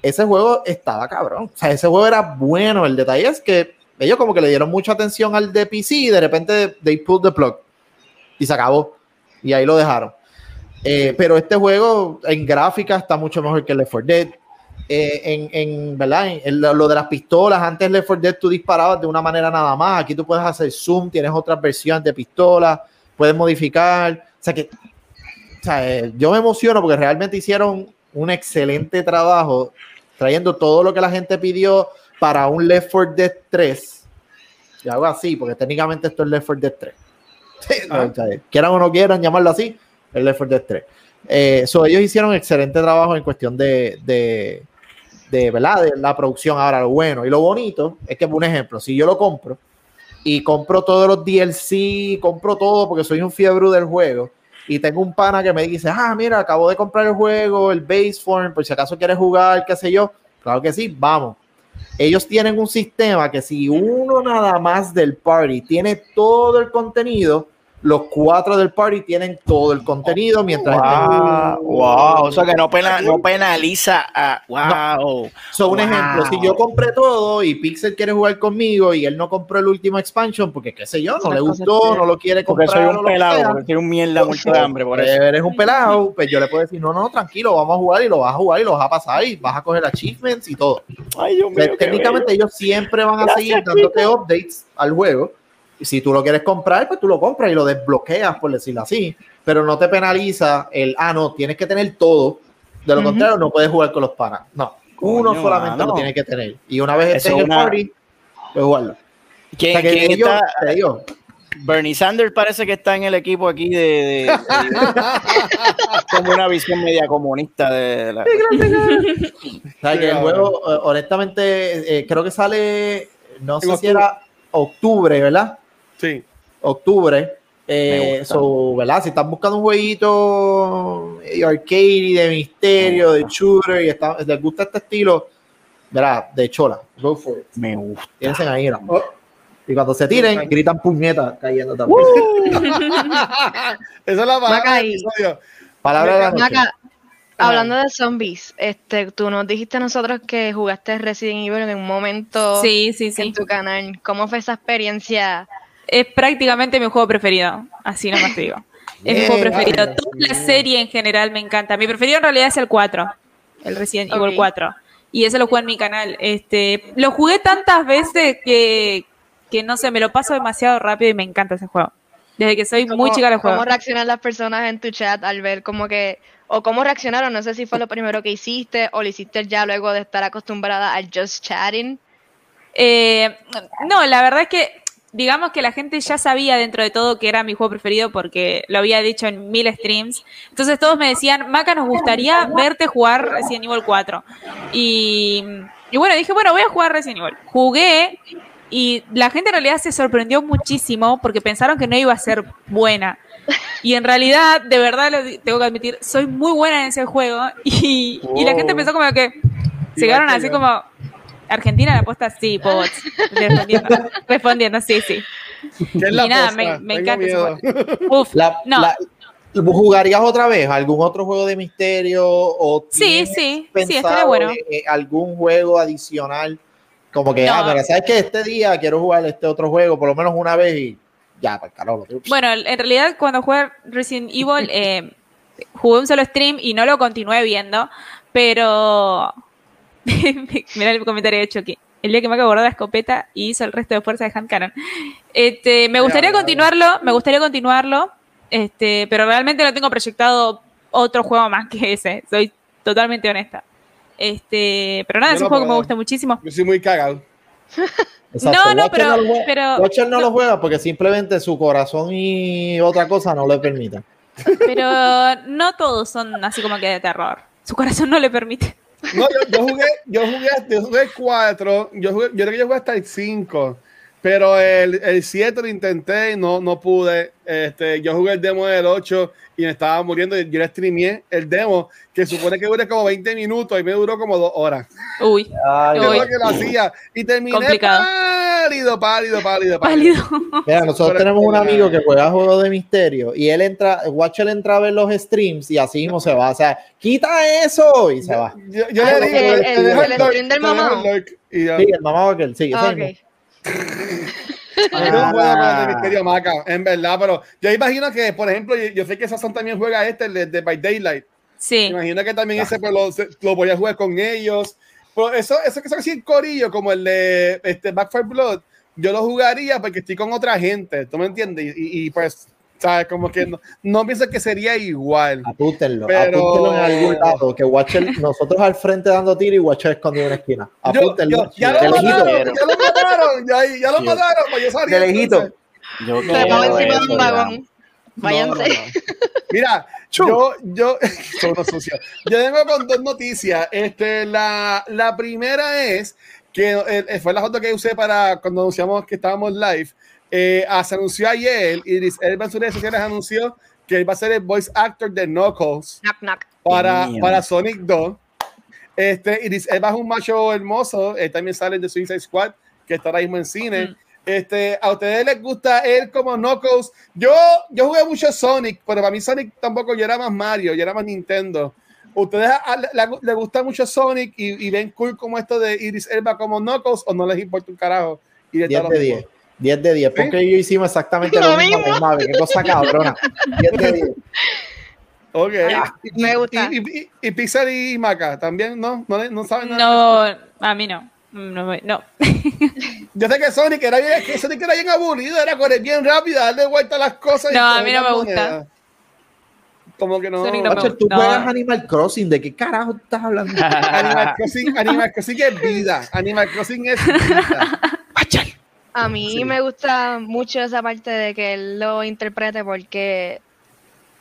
Ese juego estaba cabrón. O sea, ese juego era bueno. El detalle es que ellos como que le dieron mucha atención al de PC y de repente they pulled the plug y se acabó. Y ahí lo dejaron. Eh, pero este juego en gráfica está mucho mejor que el Left 4 Dead. Eh, en, en, ¿verdad? En- en lo lo de las pistolas, antes Left 4 Dead tú disparabas de una manera nada más. Aquí tú puedes hacer zoom, tienes otras versiones de pistola, puedes modificar. O sea que o sea, eh, yo me emociono porque realmente hicieron un excelente trabajo trayendo todo lo que la gente pidió para un Left 4 Dead 3. Y algo así, porque técnicamente esto es Left 4 Dead 3. Ah. O sea, quieran o no quieran llamarlo así, el Left 4 Dead 3. Eh, so, ellos hicieron excelente trabajo en cuestión de, de, de, ¿verdad? de la producción. Ahora, lo bueno y lo bonito es que, por un ejemplo, si yo lo compro y compro todos los DLC, compro todo porque soy un fiebre del juego y tengo un pana que me dice, ah, mira, acabo de comprar el juego, el base form, por si acaso quieres jugar, qué sé yo. Claro que sí, vamos. Ellos tienen un sistema que si uno nada más del party tiene todo el contenido, los cuatro del party tienen todo el contenido mientras Wow, wow, o sea que no, pena- no penaliza a. Wow. So, un Wow. ejemplo, si yo compré todo y Pixel quiere jugar conmigo y él no compró el último expansion porque qué sé yo, no le gustó, que- no lo quiere Porque comprar. soy o un pelado, sea, porque soy un mierda muerto de hambre, por pues, eso. eres un pelado, pues yo le puedo decir, no, no, tranquilo, vamos a jugar y lo vas a jugar y lo vas a pasar y vas a coger achievements y todo. Ay, Dios O sea, mío, qué técnicamente ellos siempre van a Gracias, seguir dándote updates al juego. Si tú lo quieres comprar, pues tú lo compras y lo desbloqueas, por decirlo así. Pero no te penaliza el, ah, no, tienes que tener todo. De lo contrario, no puedes jugar con los panas. No, uno Coño, solamente mano. lo tienes que tener. Y una vez estés en el una- party, puedes jugarlo. O ¿Quién, sea, que quién ellos, está? digo, Bernie Sanders parece que está en el equipo aquí de, de- de- como una visión media comunista de la. o sea, que el juego, eh, honestamente, eh, creo que sale, no sé si era octubre, ¿verdad? Sí. octubre. Eh, so, ¿verdad? Si están buscando un jueguito eh, arcade, de misterio, de shooter, y está- les gusta este estilo, ¿verdad? De chola. Go for it. Me gusta. Piensen ahí, ¿no? Y cuando se tiren, gritan puñetas cayendo también. Esa es la palabra del episodio. Palabra de la noche. Maca, hablando de zombies, este, tú nos dijiste a nosotros que jugaste Resident Evil en un momento Sí, sí, en sí. tu canal. ¿Cómo fue esa experiencia? Es prácticamente mi juego preferido. Así nomás te digo. Es mi juego preferido. Toda la serie en general me encanta. Mi preferido en realidad es el 4. El Resident Evil Ok. 4. Y ese lo jugué en mi canal. Este, lo jugué tantas veces que, que no sé, me lo paso demasiado rápido y me encanta ese juego. Desde que soy muy ¿Cómo- chica lo juego. ¿Cómo reaccionan las personas en tu chat al ver como que, o cómo reaccionaron? No sé si fue lo primero que hiciste o lo hiciste ya luego de estar acostumbrada al just chatting. Eh, no, la verdad es que digamos que la gente ya sabía dentro de todo que era mi juego preferido porque lo había dicho en mil streams. Entonces todos me decían, Maca, nos gustaría verte jugar Resident Evil 4. Y, y bueno, dije, bueno, voy a jugar Resident Evil. Jugué y la gente en realidad se sorprendió muchísimo porque pensaron que no iba a ser buena. Y en realidad, de verdad, lo tengo que admitir, soy muy buena en ese juego. Y, y la gente Oh. pensó como que se quedaron que así como, Argentina la apuesta sí, Pobots. Respondiendo, respondiendo, sí, sí. ¿Qué es la Y nada, posta? me, me encanta ese. Uf, La- no. la- ¿Jugarías otra vez algún otro juego de misterio? O Sí, sí, sí, estaría bueno. en- en algún juego adicional? Como que, No. ah, pero sabes que este día quiero jugar este otro juego por lo menos una vez y ya, pues carajo. lo- Bueno, en realidad cuando jugué Resident Evil eh, jugué un solo stream y no lo continué viendo, pero mira el comentario de Chucky. El día que me acordó la escopeta y hizo el resto de fuerza de hand cannon. Este, me gustaría continuarlo, me gustaría continuarlo, este, pero realmente no tengo proyectado otro juego más que ese. Soy totalmente honesta. Este, pero nada, Yo es un no juego que me gusta muchísimo. Yo soy muy cagado. Exacto. No, no, Watcher pero, lo juega- pero, Watcher no lo juega porque simplemente su corazón y otra cosa no le permiten. pero no todos son así como que de terror. Su corazón no le permite. No, yo, jugué, yo jugué, yo jugué el 4, yo, jugué, yo creo que yo jugué hasta el 5, pero el, el 7 lo intenté y no, no pude. Este, yo jugué el demo del 8 y me estaba muriendo. Yo le streameé el demo, que supone que dura como 20 minutos y me duró como 2 horas. Uy, Ay, Uy. Yo lo que lo hacía y terminé Complicado. pálido, pálido, pálido, pálido. pálido. Mira, nosotros Pero- tenemos un amigo que juega juegos de misterio y él entra, Watcher entra a ver los streams y así mismo se va. O sea, quita eso y se va. Yo, yo Ah, le digo, el- el- el lurk, stream del el y yo- Sí, el mamá que él sigue. Ah. Yo no hablar de Misterio Maca, en verdad, pero yo imagino que, por ejemplo, yo, yo sé que Sazón también juega este, el de, de By Daylight. Sí. Imagino que también ese pues, lo, lo voy a jugar con ellos. Pero eso, eso que son así en corillo, como el de este, Back 4 Blood, yo lo jugaría porque estoy con otra gente, ¿tú me entiendes? Y, y, pues, ¿sabes? Como que no, no pienso que sería igual. Apúntenlo, Pero- apúntenlo en algún lado. Que Watcher, nosotros al frente dando tiro y Watcher escondido en una esquina. Yo- Apúntenlo. yo- ya lo mataron, ya lo mataron, ya, ya lo Sí. mataron, pues yo salí, De lejito. entonces. Yo Se quiero encima de un vagón. Váyanse. No, no, no. Mira, yo, yo, son unos sucios. Yo vengo con dos noticias. Este, la, la primera es que eh, fue la foto que usé para cuando anunciamos que estábamos live. Eh, ah, se anunció ayer y Elba en sus redes sociales anunció que él va a ser el voice actor de Knuckles Knock, knock. para, para Sonic 2. Este, Idris Elba es un macho hermoso. Él también sale de Suicide Squad, que está ahora mismo en cine. Mm. Este, ¿A ustedes les gusta él como Knuckles? Yo, yo jugué mucho Sonic, pero para mí Sonic tampoco, yo era más Mario, yo era más Nintendo. ¿Ustedes les gusta mucho Sonic y, y, ven cool como esto de Iris Elba como Knuckles o no les importa un carajo? Y de 10 de 10. 10 de 10, porque ¿Sí? yo hicimos exactamente lo, lo mismo, mismo. Qué cosa cabrona. 10 de 10. Ok. y, me gusta. Y, y, y, Pixar y Maca también, ¿no? ¿No, no saben nada? No, a mí no. No, no. Yo sé que Sonic era bien, que Sonic era bien aburrido, era correr bien rápido, darle vuelta a las cosas. No, a mí no me gusta. Como que no. no Pacho, tú no. juegas Animal Crossing, ¿de qué carajo estás hablando? Animal Crossing, Animal Crossing es vida. Animal Crossing es vida. A mí sí. me gusta mucho esa parte de que él lo interprete porque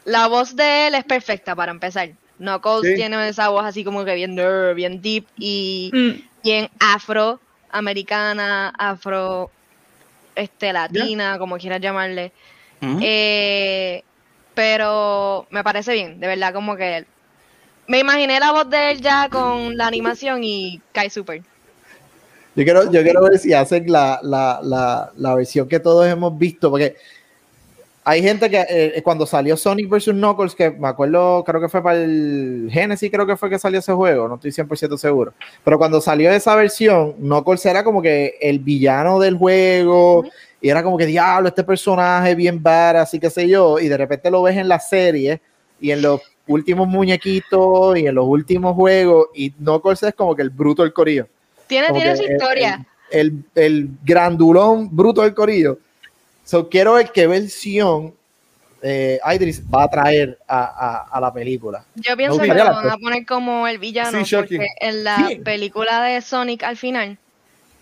la voz de él es perfecta para empezar. Knuckles sí. tiene esa voz así como que bien nerd, bien deep y mm. bien afroamericana, afro este latina, yeah. como quieras llamarle. Mm -hmm. eh, pero me parece bien, de verdad, como que me imaginé la voz de él ya con la animación y cae súper. Yo quiero, yo quiero ver si hacen la, la, la, la, versión que todos hemos visto, porque hay gente que eh, cuando salió Sonic vs. Knuckles, que me acuerdo, creo que fue para el Genesis, creo que fue que salió ese juego, no estoy 100% seguro, pero cuando salió esa versión, Knuckles era como que el villano del juego, y era como que diablo, este personaje bien badass, así que sé yo, y de repente lo ves en la serie y en los últimos muñequitos y en los últimos juegos, y Knuckles es como que el bruto del corillo. Tiene, tiene su historia. El, el, el, grandulón bruto del corillo. So, quiero ver qué versión eh, Idris va a traer a, a, a la película. Yo pienso que lo van a poner como el villano, sí, porque en la sí. película de Sonic al final,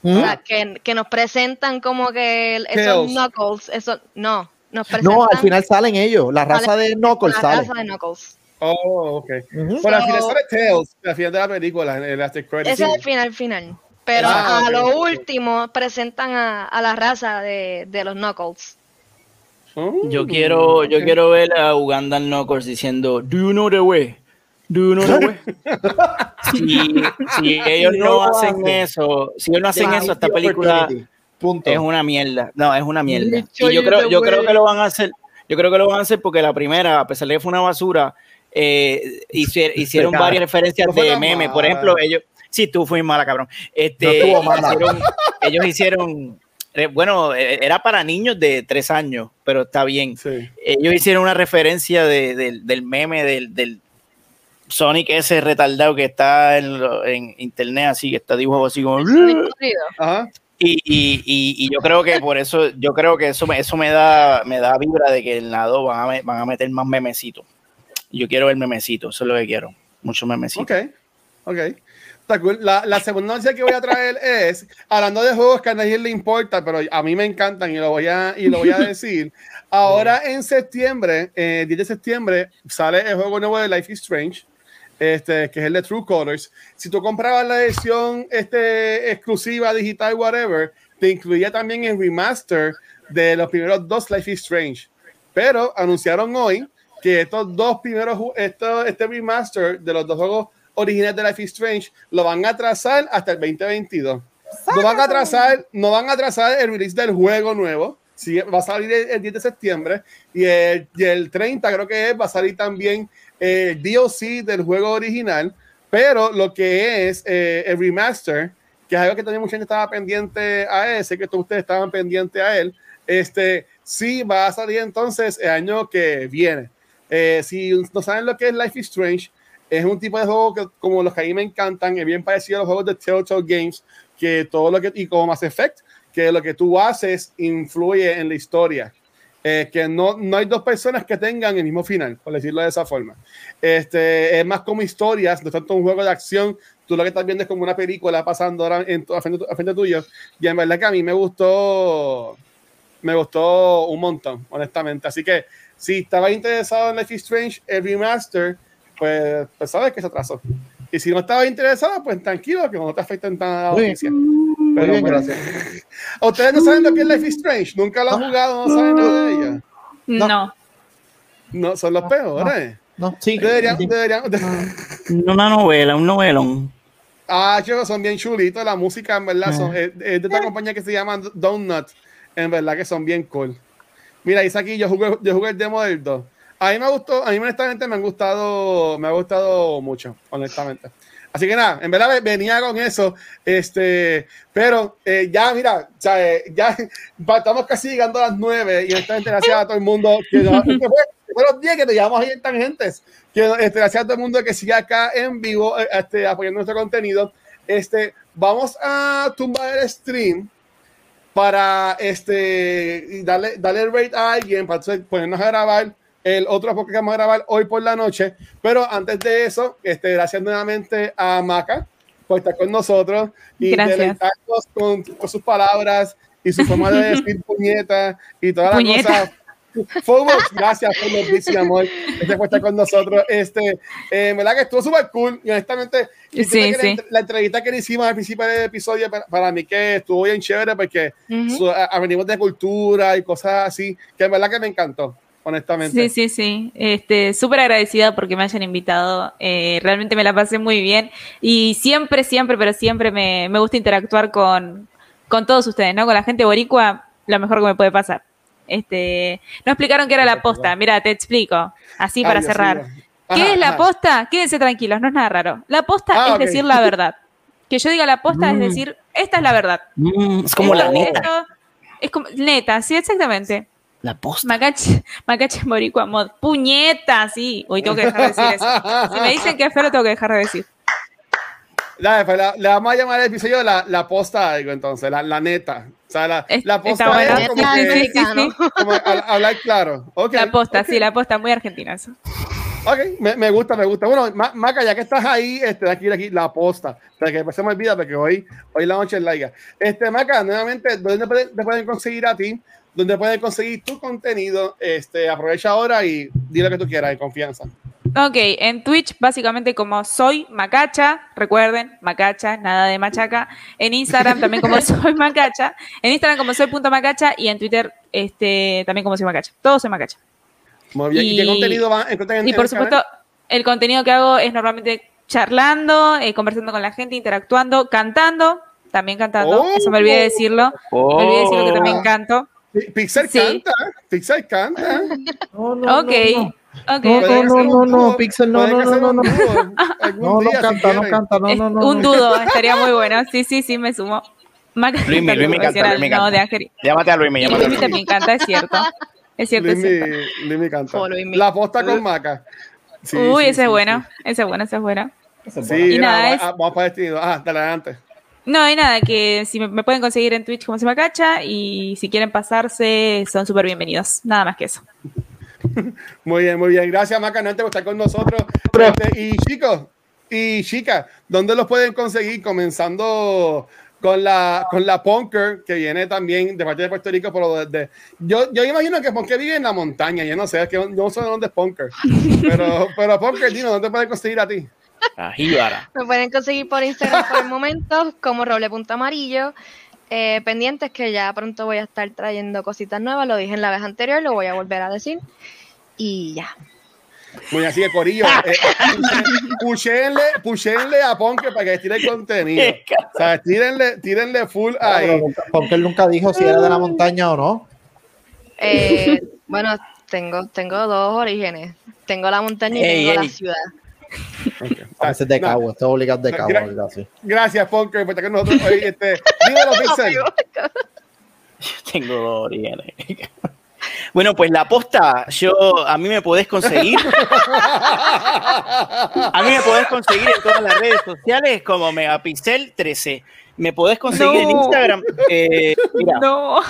¿Mm? o sea, que, que, nos presentan como que el, esos Knuckles, eso, no, nos presentan, No, al final salen ellos, la raza sale, de Knuckles la sale. raza de Knuckles. Oh, ok. Uh -huh. Bueno, al final sale Tails, al final de la película, el After Credits. Ese es el final, final. Pero ah, a okay. lo último presentan a, a la raza de, de los Knuckles. Oh, yo quiero, okay. yo quiero ver a Uganda Knuckles diciendo, Do you know the way? Do you know the way? si, si, ellos no, no hacen eso, si ellos no hacen eso, esta película Punto. es una mierda. No, es una mierda. Y yo creo, yo creo que lo van a hacer. Yo creo que lo van a hacer porque la primera, a pesar de que fue una basura, eh, hicieron, hicieron varias referencias de memes. Por ejemplo, ellos, Sí, tú fuiste mala, cabrón. Este, no mala. Hicieron, ellos hicieron, eh, bueno, eh, era para niños de tres años, pero está bien. Sí. Ellos hicieron una referencia de, de, del meme del, del, Sonic ese retardado que está en, en, internet, así que está dibujado así como. Ajá. Y, y, y, y, yo creo que por eso, yo creo que eso, eso me da, me da vibra de que en la 2 van a, van a meter más memecitos. Yo quiero ver memecitos, eso es lo que quiero. Muchos memecitos. Ok, ok. La, la, segunda noticia que voy a traer es, hablando de juegos que a nadie le importa, pero a mí me encantan y lo voy a, y lo voy a decir. Ahora en septiembre, eh, 10 de septiembre, sale el juego nuevo de Life is Strange, este, que es el de True Colors. Si tú comprabas la edición este, exclusiva, digital, whatever, te incluía también el remaster de los primeros dos Life is Strange. Pero anunciaron hoy que estos dos primeros, esto, este remaster de los dos juegos originales de Life is Strange lo van a atrasar hasta el 2022. No van a atrasar, no van a atrasar el release del juego nuevo. Sí, va a salir el, el 10 de septiembre y el, y el, 30 creo que es, va a salir también el DLC del juego original, pero lo que es eh, el remaster, que es algo que también mucha gente estaba pendiente a ese, que todos ustedes estaban pendientes a él, este, sí va a salir entonces el año que viene. Eh, si no saben lo que es Life is Strange, es un tipo de juego que, como los que a mí me encantan, es bien parecido a los juegos de Telltale Games, que todo lo que, y como Mass Effect, que lo que tú haces influye en la historia. Eh, que no, no hay dos personas que tengan el mismo final, por decirlo de esa forma. Este, es más como historias, no tanto un juego de acción. Tú lo que estás viendo es como una película pasando ahora en, a, frente, a frente tuyo. Y en verdad que a mí me gustó, me gustó un montón, honestamente. Así que si estabas interesado en Life is Strange, el remaster, pues, pues sabes que se atrasó. Y si no estabas interesado, pues tranquilo, que no te afecta en nada la audiencia. Pero bien, gracias. ¿Ustedes no saben lo que es Life is Strange? ¿Nunca lo han jugado? ¿No saben nada de ella? No. No, son los peores. No, no sí. Deberían, deberían, Una novela, un novelón. Ah, chicos, son bien chulitos. La música, en verdad, son, es, es de esta compañía que se llama Donut. En verdad que son bien cool. Mira, dice aquí, yo jugué, yo jugué el demo del 2. A mí me gustó, a mí honestamente me han gustado, me ha gustado mucho, honestamente. Así que nada, en verdad venía con eso, este, pero eh, ya, mira, o sea, eh, ya estamos casi llegando a las nueve y honestamente gracias a todo el mundo que nos, este fue, los días que te llevamos ahí en tangentes, que este, gracias a todo el mundo que sigue acá en vivo, eh, este, apoyando nuestro contenido. Este, vamos a tumbar el stream para este darle, darle el rate a alguien para ponernos a grabar el otro podcast que vamos a grabar hoy por la noche. Pero antes de eso, este, gracias nuevamente a Maca por estar con nosotros y deleitarnos con, con sus palabras y su forma de decir puñeta y todas las cosas. Fomos, gracias por mi amor. Este por estar con nosotros. Este, eh, verdad que estuvo súper cool. Y honestamente, Sí, que sí. La, la entrevista que le hicimos al principio del episodio, para, para mí que estuvo bien chévere porque su- a- a- venimos de cultura y cosas así, que en verdad que me encantó, honestamente. Sí, sí, sí. Este, súper agradecida porque me hayan invitado. Eh, realmente me la pasé muy bien. Y siempre, siempre, pero siempre me, me gusta interactuar con, con todos ustedes, ¿no? Con la gente boricua, lo mejor que me puede pasar. Este, no explicaron qué era la posta. Mira, te explico. Así para cerrar. ¿Qué es la ajá. posta? Quédense tranquilos, no es nada raro. La posta Ah, es decir la verdad. Que yo diga la posta es decir, esta es la verdad. Mm, es como Esto- la neta. esto Es como, neta, sí, exactamente. La posta. Macache, Macache Boricua Mod. Puñeta, sí. Hoy tengo que dejar de decir eso. Si me dicen que es feo, tengo que dejar de decir. Pues, la- le vamos a llamar al episodio la, la posta algo, entonces, la, la neta. O sea, la, Es- la posta bueno. es como Neta, que, sí, sí, sí. como a- hablar claro. La posta, ok. sí, la posta, muy argentina eso. Ok, me, me gusta, me gusta. Bueno, Ma- Maca, ya que estás ahí, este, aquí, aquí, la posta. O sea, que se me olvida porque hoy, hoy la noche es larga. Este, Maca, nuevamente, ¿dónde pueden- te pueden conseguir a ti? ¿Dónde pueden conseguir tu contenido? Este, aprovecha ahora y di lo que tú quieras, de confianza. Ok, en Twitch básicamente como soy Macacha, recuerden, Macacha, nada de machaca. En Instagram también como soy Macacha. En Instagram como soy punto Macacha y en Twitter este, también como soy Macacha. Todo soy Macacha. Muy bien. ¿Y, Y- qué contenido va en Y por el canal? supuesto, el contenido que hago es normalmente charlando, eh, conversando con la gente, interactuando, cantando, también cantando. Oh. Eso me olvidé decirlo. Me olvidé decirlo que también canto. Pi- Pixel Sí. canta, Pixel canta. No, no, Ok, no, no. ok. No, ok. no, no, no, no, Pixel, no, no, no, no, no. No, no canta, no canta, no, Es no, no. un no. dudo, estaría muy bueno. Sí, sí, sí, me sumo. Maca Luismi, canta Luismi canta, No, de Ángel. Llámate a Luis, me Y llámate a Luismi Luis. también canta, es cierto. Es cierto, es Luismi, cierto. Canta. Oh. La posta con Maca. Sí, Uy, sí, ese sí, es bueno, sí. ese es bueno, ese es bueno. Esa es Sí, buena. Y mira, nada, es- ah, vamos para destino. Ah, dale adelante. No, y nada, que si me, me pueden conseguir en Twitch como se Macacha y si quieren pasarse, son súper bienvenidos. Nada más que eso. Muy bien, muy bien. Gracias, Maca, no por estar con nosotros. Este, y chicos, y chicas, ¿dónde los pueden conseguir? Comenzando con la, con la Punker, que viene también de parte de Puerto Rico, pero desde. Yo, yo imagino que Punker vive en la montaña, yo no sé, es que yo no sé dónde es Punker. Pero, pero Punker, Dino, ¿dónde pueden conseguir a ti? A Jíbara. Me pueden conseguir por Instagram por el momento como roble punto amarillo. Eh, pendientes que ya pronto voy a estar trayendo cositas nuevas. Lo dije en la vez anterior, lo voy a volver a decir. Y ya. Muy así de Corillo. Eh, puchenle, puchenle a Punker para que tire el contenido. O sea, tírenle, tírenle full ahí. Pero nunca- Porque él nunca dijo si era de la montaña o no. Eh, bueno, tengo, tengo dos orígenes. Tengo la montaña y Ey, tengo ey. la ciudad. Okay. A veces de No, cabo, esto es obligado de cabo, Gra- algo así. Gracias, Punker, por estar con nosotros hoy. Este, dímelo, Pixel. Tengo dos orígenes. Bueno, pues la posta, yo a mí me podés conseguir. A mí me podés conseguir en todas las redes sociales como Megapixel 13. Me podés conseguir en. Instagram. eh, mira, No,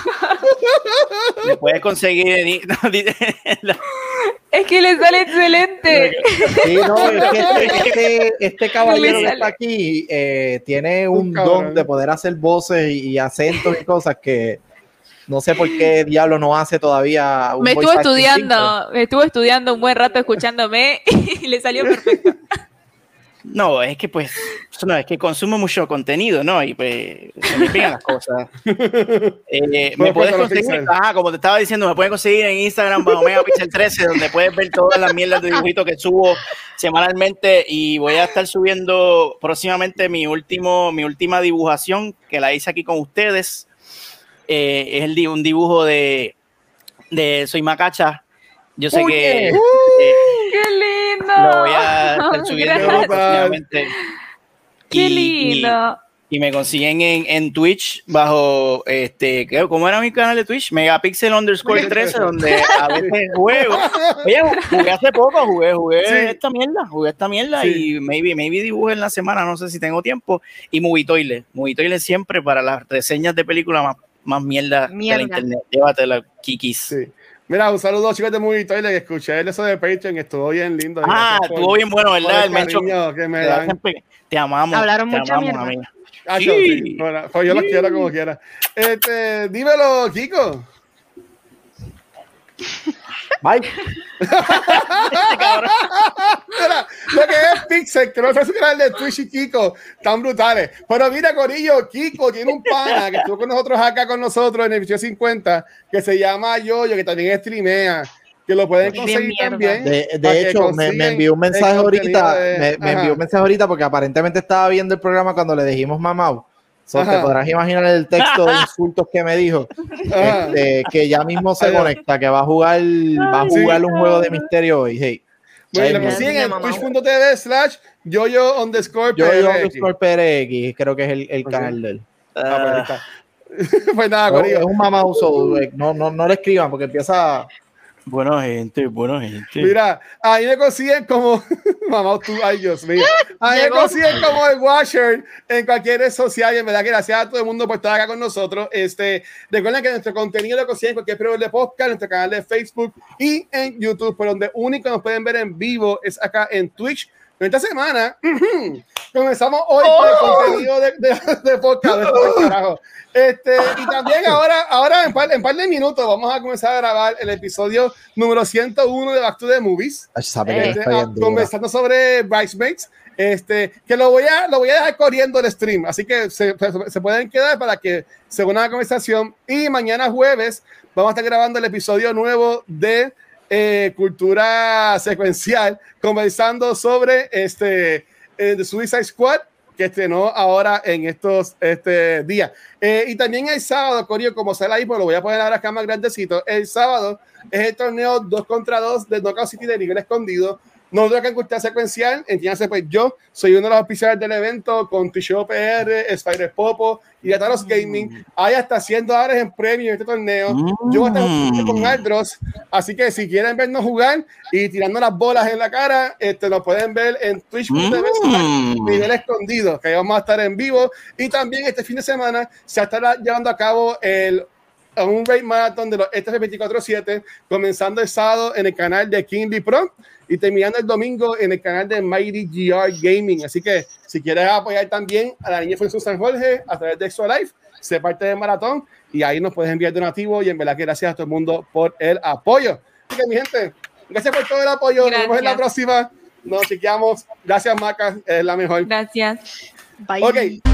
me podés conseguir en. no, la- es que le sale excelente. Sí, no, es que este, este, este caballero que está aquí eh, tiene Un don de poder hacer voces y, y acentos y cosas que no sé por qué diablo no hace todavía. un Me estuvo estudiando, me estuvo estudiando un buen rato escuchándome y le salió perfecto. No, es que pues, no, es que consumo mucho contenido, ¿no? Y pues se me pegan las cosas. Eh, me puedes conseguir, ajá, como te estaba diciendo, me pueden conseguir en Instagram bajo Megapixel 13, donde puedes ver todas las mierdas de dibujitos que subo semanalmente y voy a estar subiendo próximamente mi último, mi última dibujación que la hice aquí con ustedes. Eh, es el, di- un dibujo de, de Soy Macacha. Yo sé que eh, ¡Qué lindo! lo voy a estar subiendo. ¡Qué Y- y- lindo! Y me consiguen en, en Twitch bajo, este, ¿qué- ¿cómo era mi canal de Twitch? Megapixel underscore 13, donde a veces juego. Oye, jugué hace poco, jugué, jugué Sí. esta mierda, jugué esta mierda Sí. y maybe, maybe dibujé en la semana, no sé si tengo tiempo. Y Movitoile, Movitoile siempre para las reseñas de películas más, más mierda, de Mierda. la internet. Llévatela, Kikis. Sí. Mira, un saludo chicos de Movie Toilet, que escuché eso de Patreon, estuvo bien lindo. Ah, estuvo bien bueno, ¿verdad? el El Mencho. que me Te, dan. te amamos. Hablaron te mucha amamos, mierda. Ah, Sí. yo sí. Bueno, pues yo los quiero como quiera. Este, dímelo, Kiko. Bye. Mira, lo que es Pixel, que no sé su canal de Twitch y Kiko, tan brutales. Pero mira, Corillo, Kiko tiene un pana que estuvo con nosotros acá con nosotros en el episodio 50, que se llama Yoyo, que también streamea, que lo pueden conseguir también. De, hecho, me, envió un mensaje el ahorita. de- me, me envió un mensaje ahorita porque aparentemente estaba viendo el programa cuando le dijimos mamau. So, te podrás imaginar el texto de insultos que me dijo. Este, que ya mismo se conecta, que va a jugar, va a Sí. jugar un juego de misterio hoy. Hey. Bueno, consiguen en twitch.tv slash yoyo underscore Yo, yo PRX. underscore PRX, creo que es el, el Ok. canal de él. Ah, pues pues nada, Es Corillo. un mamau, so, eh, no, no, no le escriban porque empieza. Buena gente, buena gente. Mira, ahí me consiguen como mamá, tú, ay Dios mío. Ahí me consiguen como el Washer en cualquier red social. Y en verdad que gracias a todo el mundo por estar acá con nosotros. Este, recuerden que nuestro contenido lo consiguen en cualquier proveedor de podcast, en nuestro canal de Facebook y en YouTube, por donde único nos pueden ver en vivo es acá en Twitch. Pero esta semana comenzamos hoy con el contenido de, de, de podcast. de el carajo. Este, y también ahora, ahora en par, en par de minutos vamos a comenzar a grabar el episodio número 101 de Back to the Movies. Este, conversando sobre Bridesmaids. Este, que lo voy a lo voy a dejar corriendo el stream, así que se, se- se pueden quedar para que se una la conversación. Y mañana jueves vamos a estar grabando el episodio nuevo de eh, Cultura Secuencial, conversando sobre este eh, The Suicide Squad que estrenó ahora en estos este, días. Eh, y también el sábado, Corio, como sale ahí, pues lo voy a poner ahora acá más grandecito. El sábado es el torneo 2 contra 2 de Knockout City de nivel escondido. Nosotros acá en Cultura Secuencial, entiéndase, pues yo soy uno de los oficiales del evento con T-Show PR, Spider Popo y Ataros Gaming. Hay hasta 100 dólares en premio en este torneo. Yo voy a estar jugando con Aldros, así que si quieren vernos jugar y tirando las bolas en la cara, este, lo pueden ver en Twitch.tv Mm. nivel escondido, que vamos a estar en vivo. Y también este fin de semana se estará llevando a cabo el un raid marathon de los E ETF 24-7, comenzando el sábado en el canal de Kingly Pro y terminando el domingo en el canal de Mighty GR Gaming. Así que si quieres apoyar también a la niña Fuenzo San Jorge a través de Extra Life, sé parte del maratón y ahí nos puedes enviar donativo y en verdad que gracias a todo el mundo por el apoyo. Así que mi gente, gracias por todo el apoyo. Nos vemos en la Gracias. próxima. Nos chequeamos. Gracias, Maca. Es la mejor. Gracias. Bye. Ok.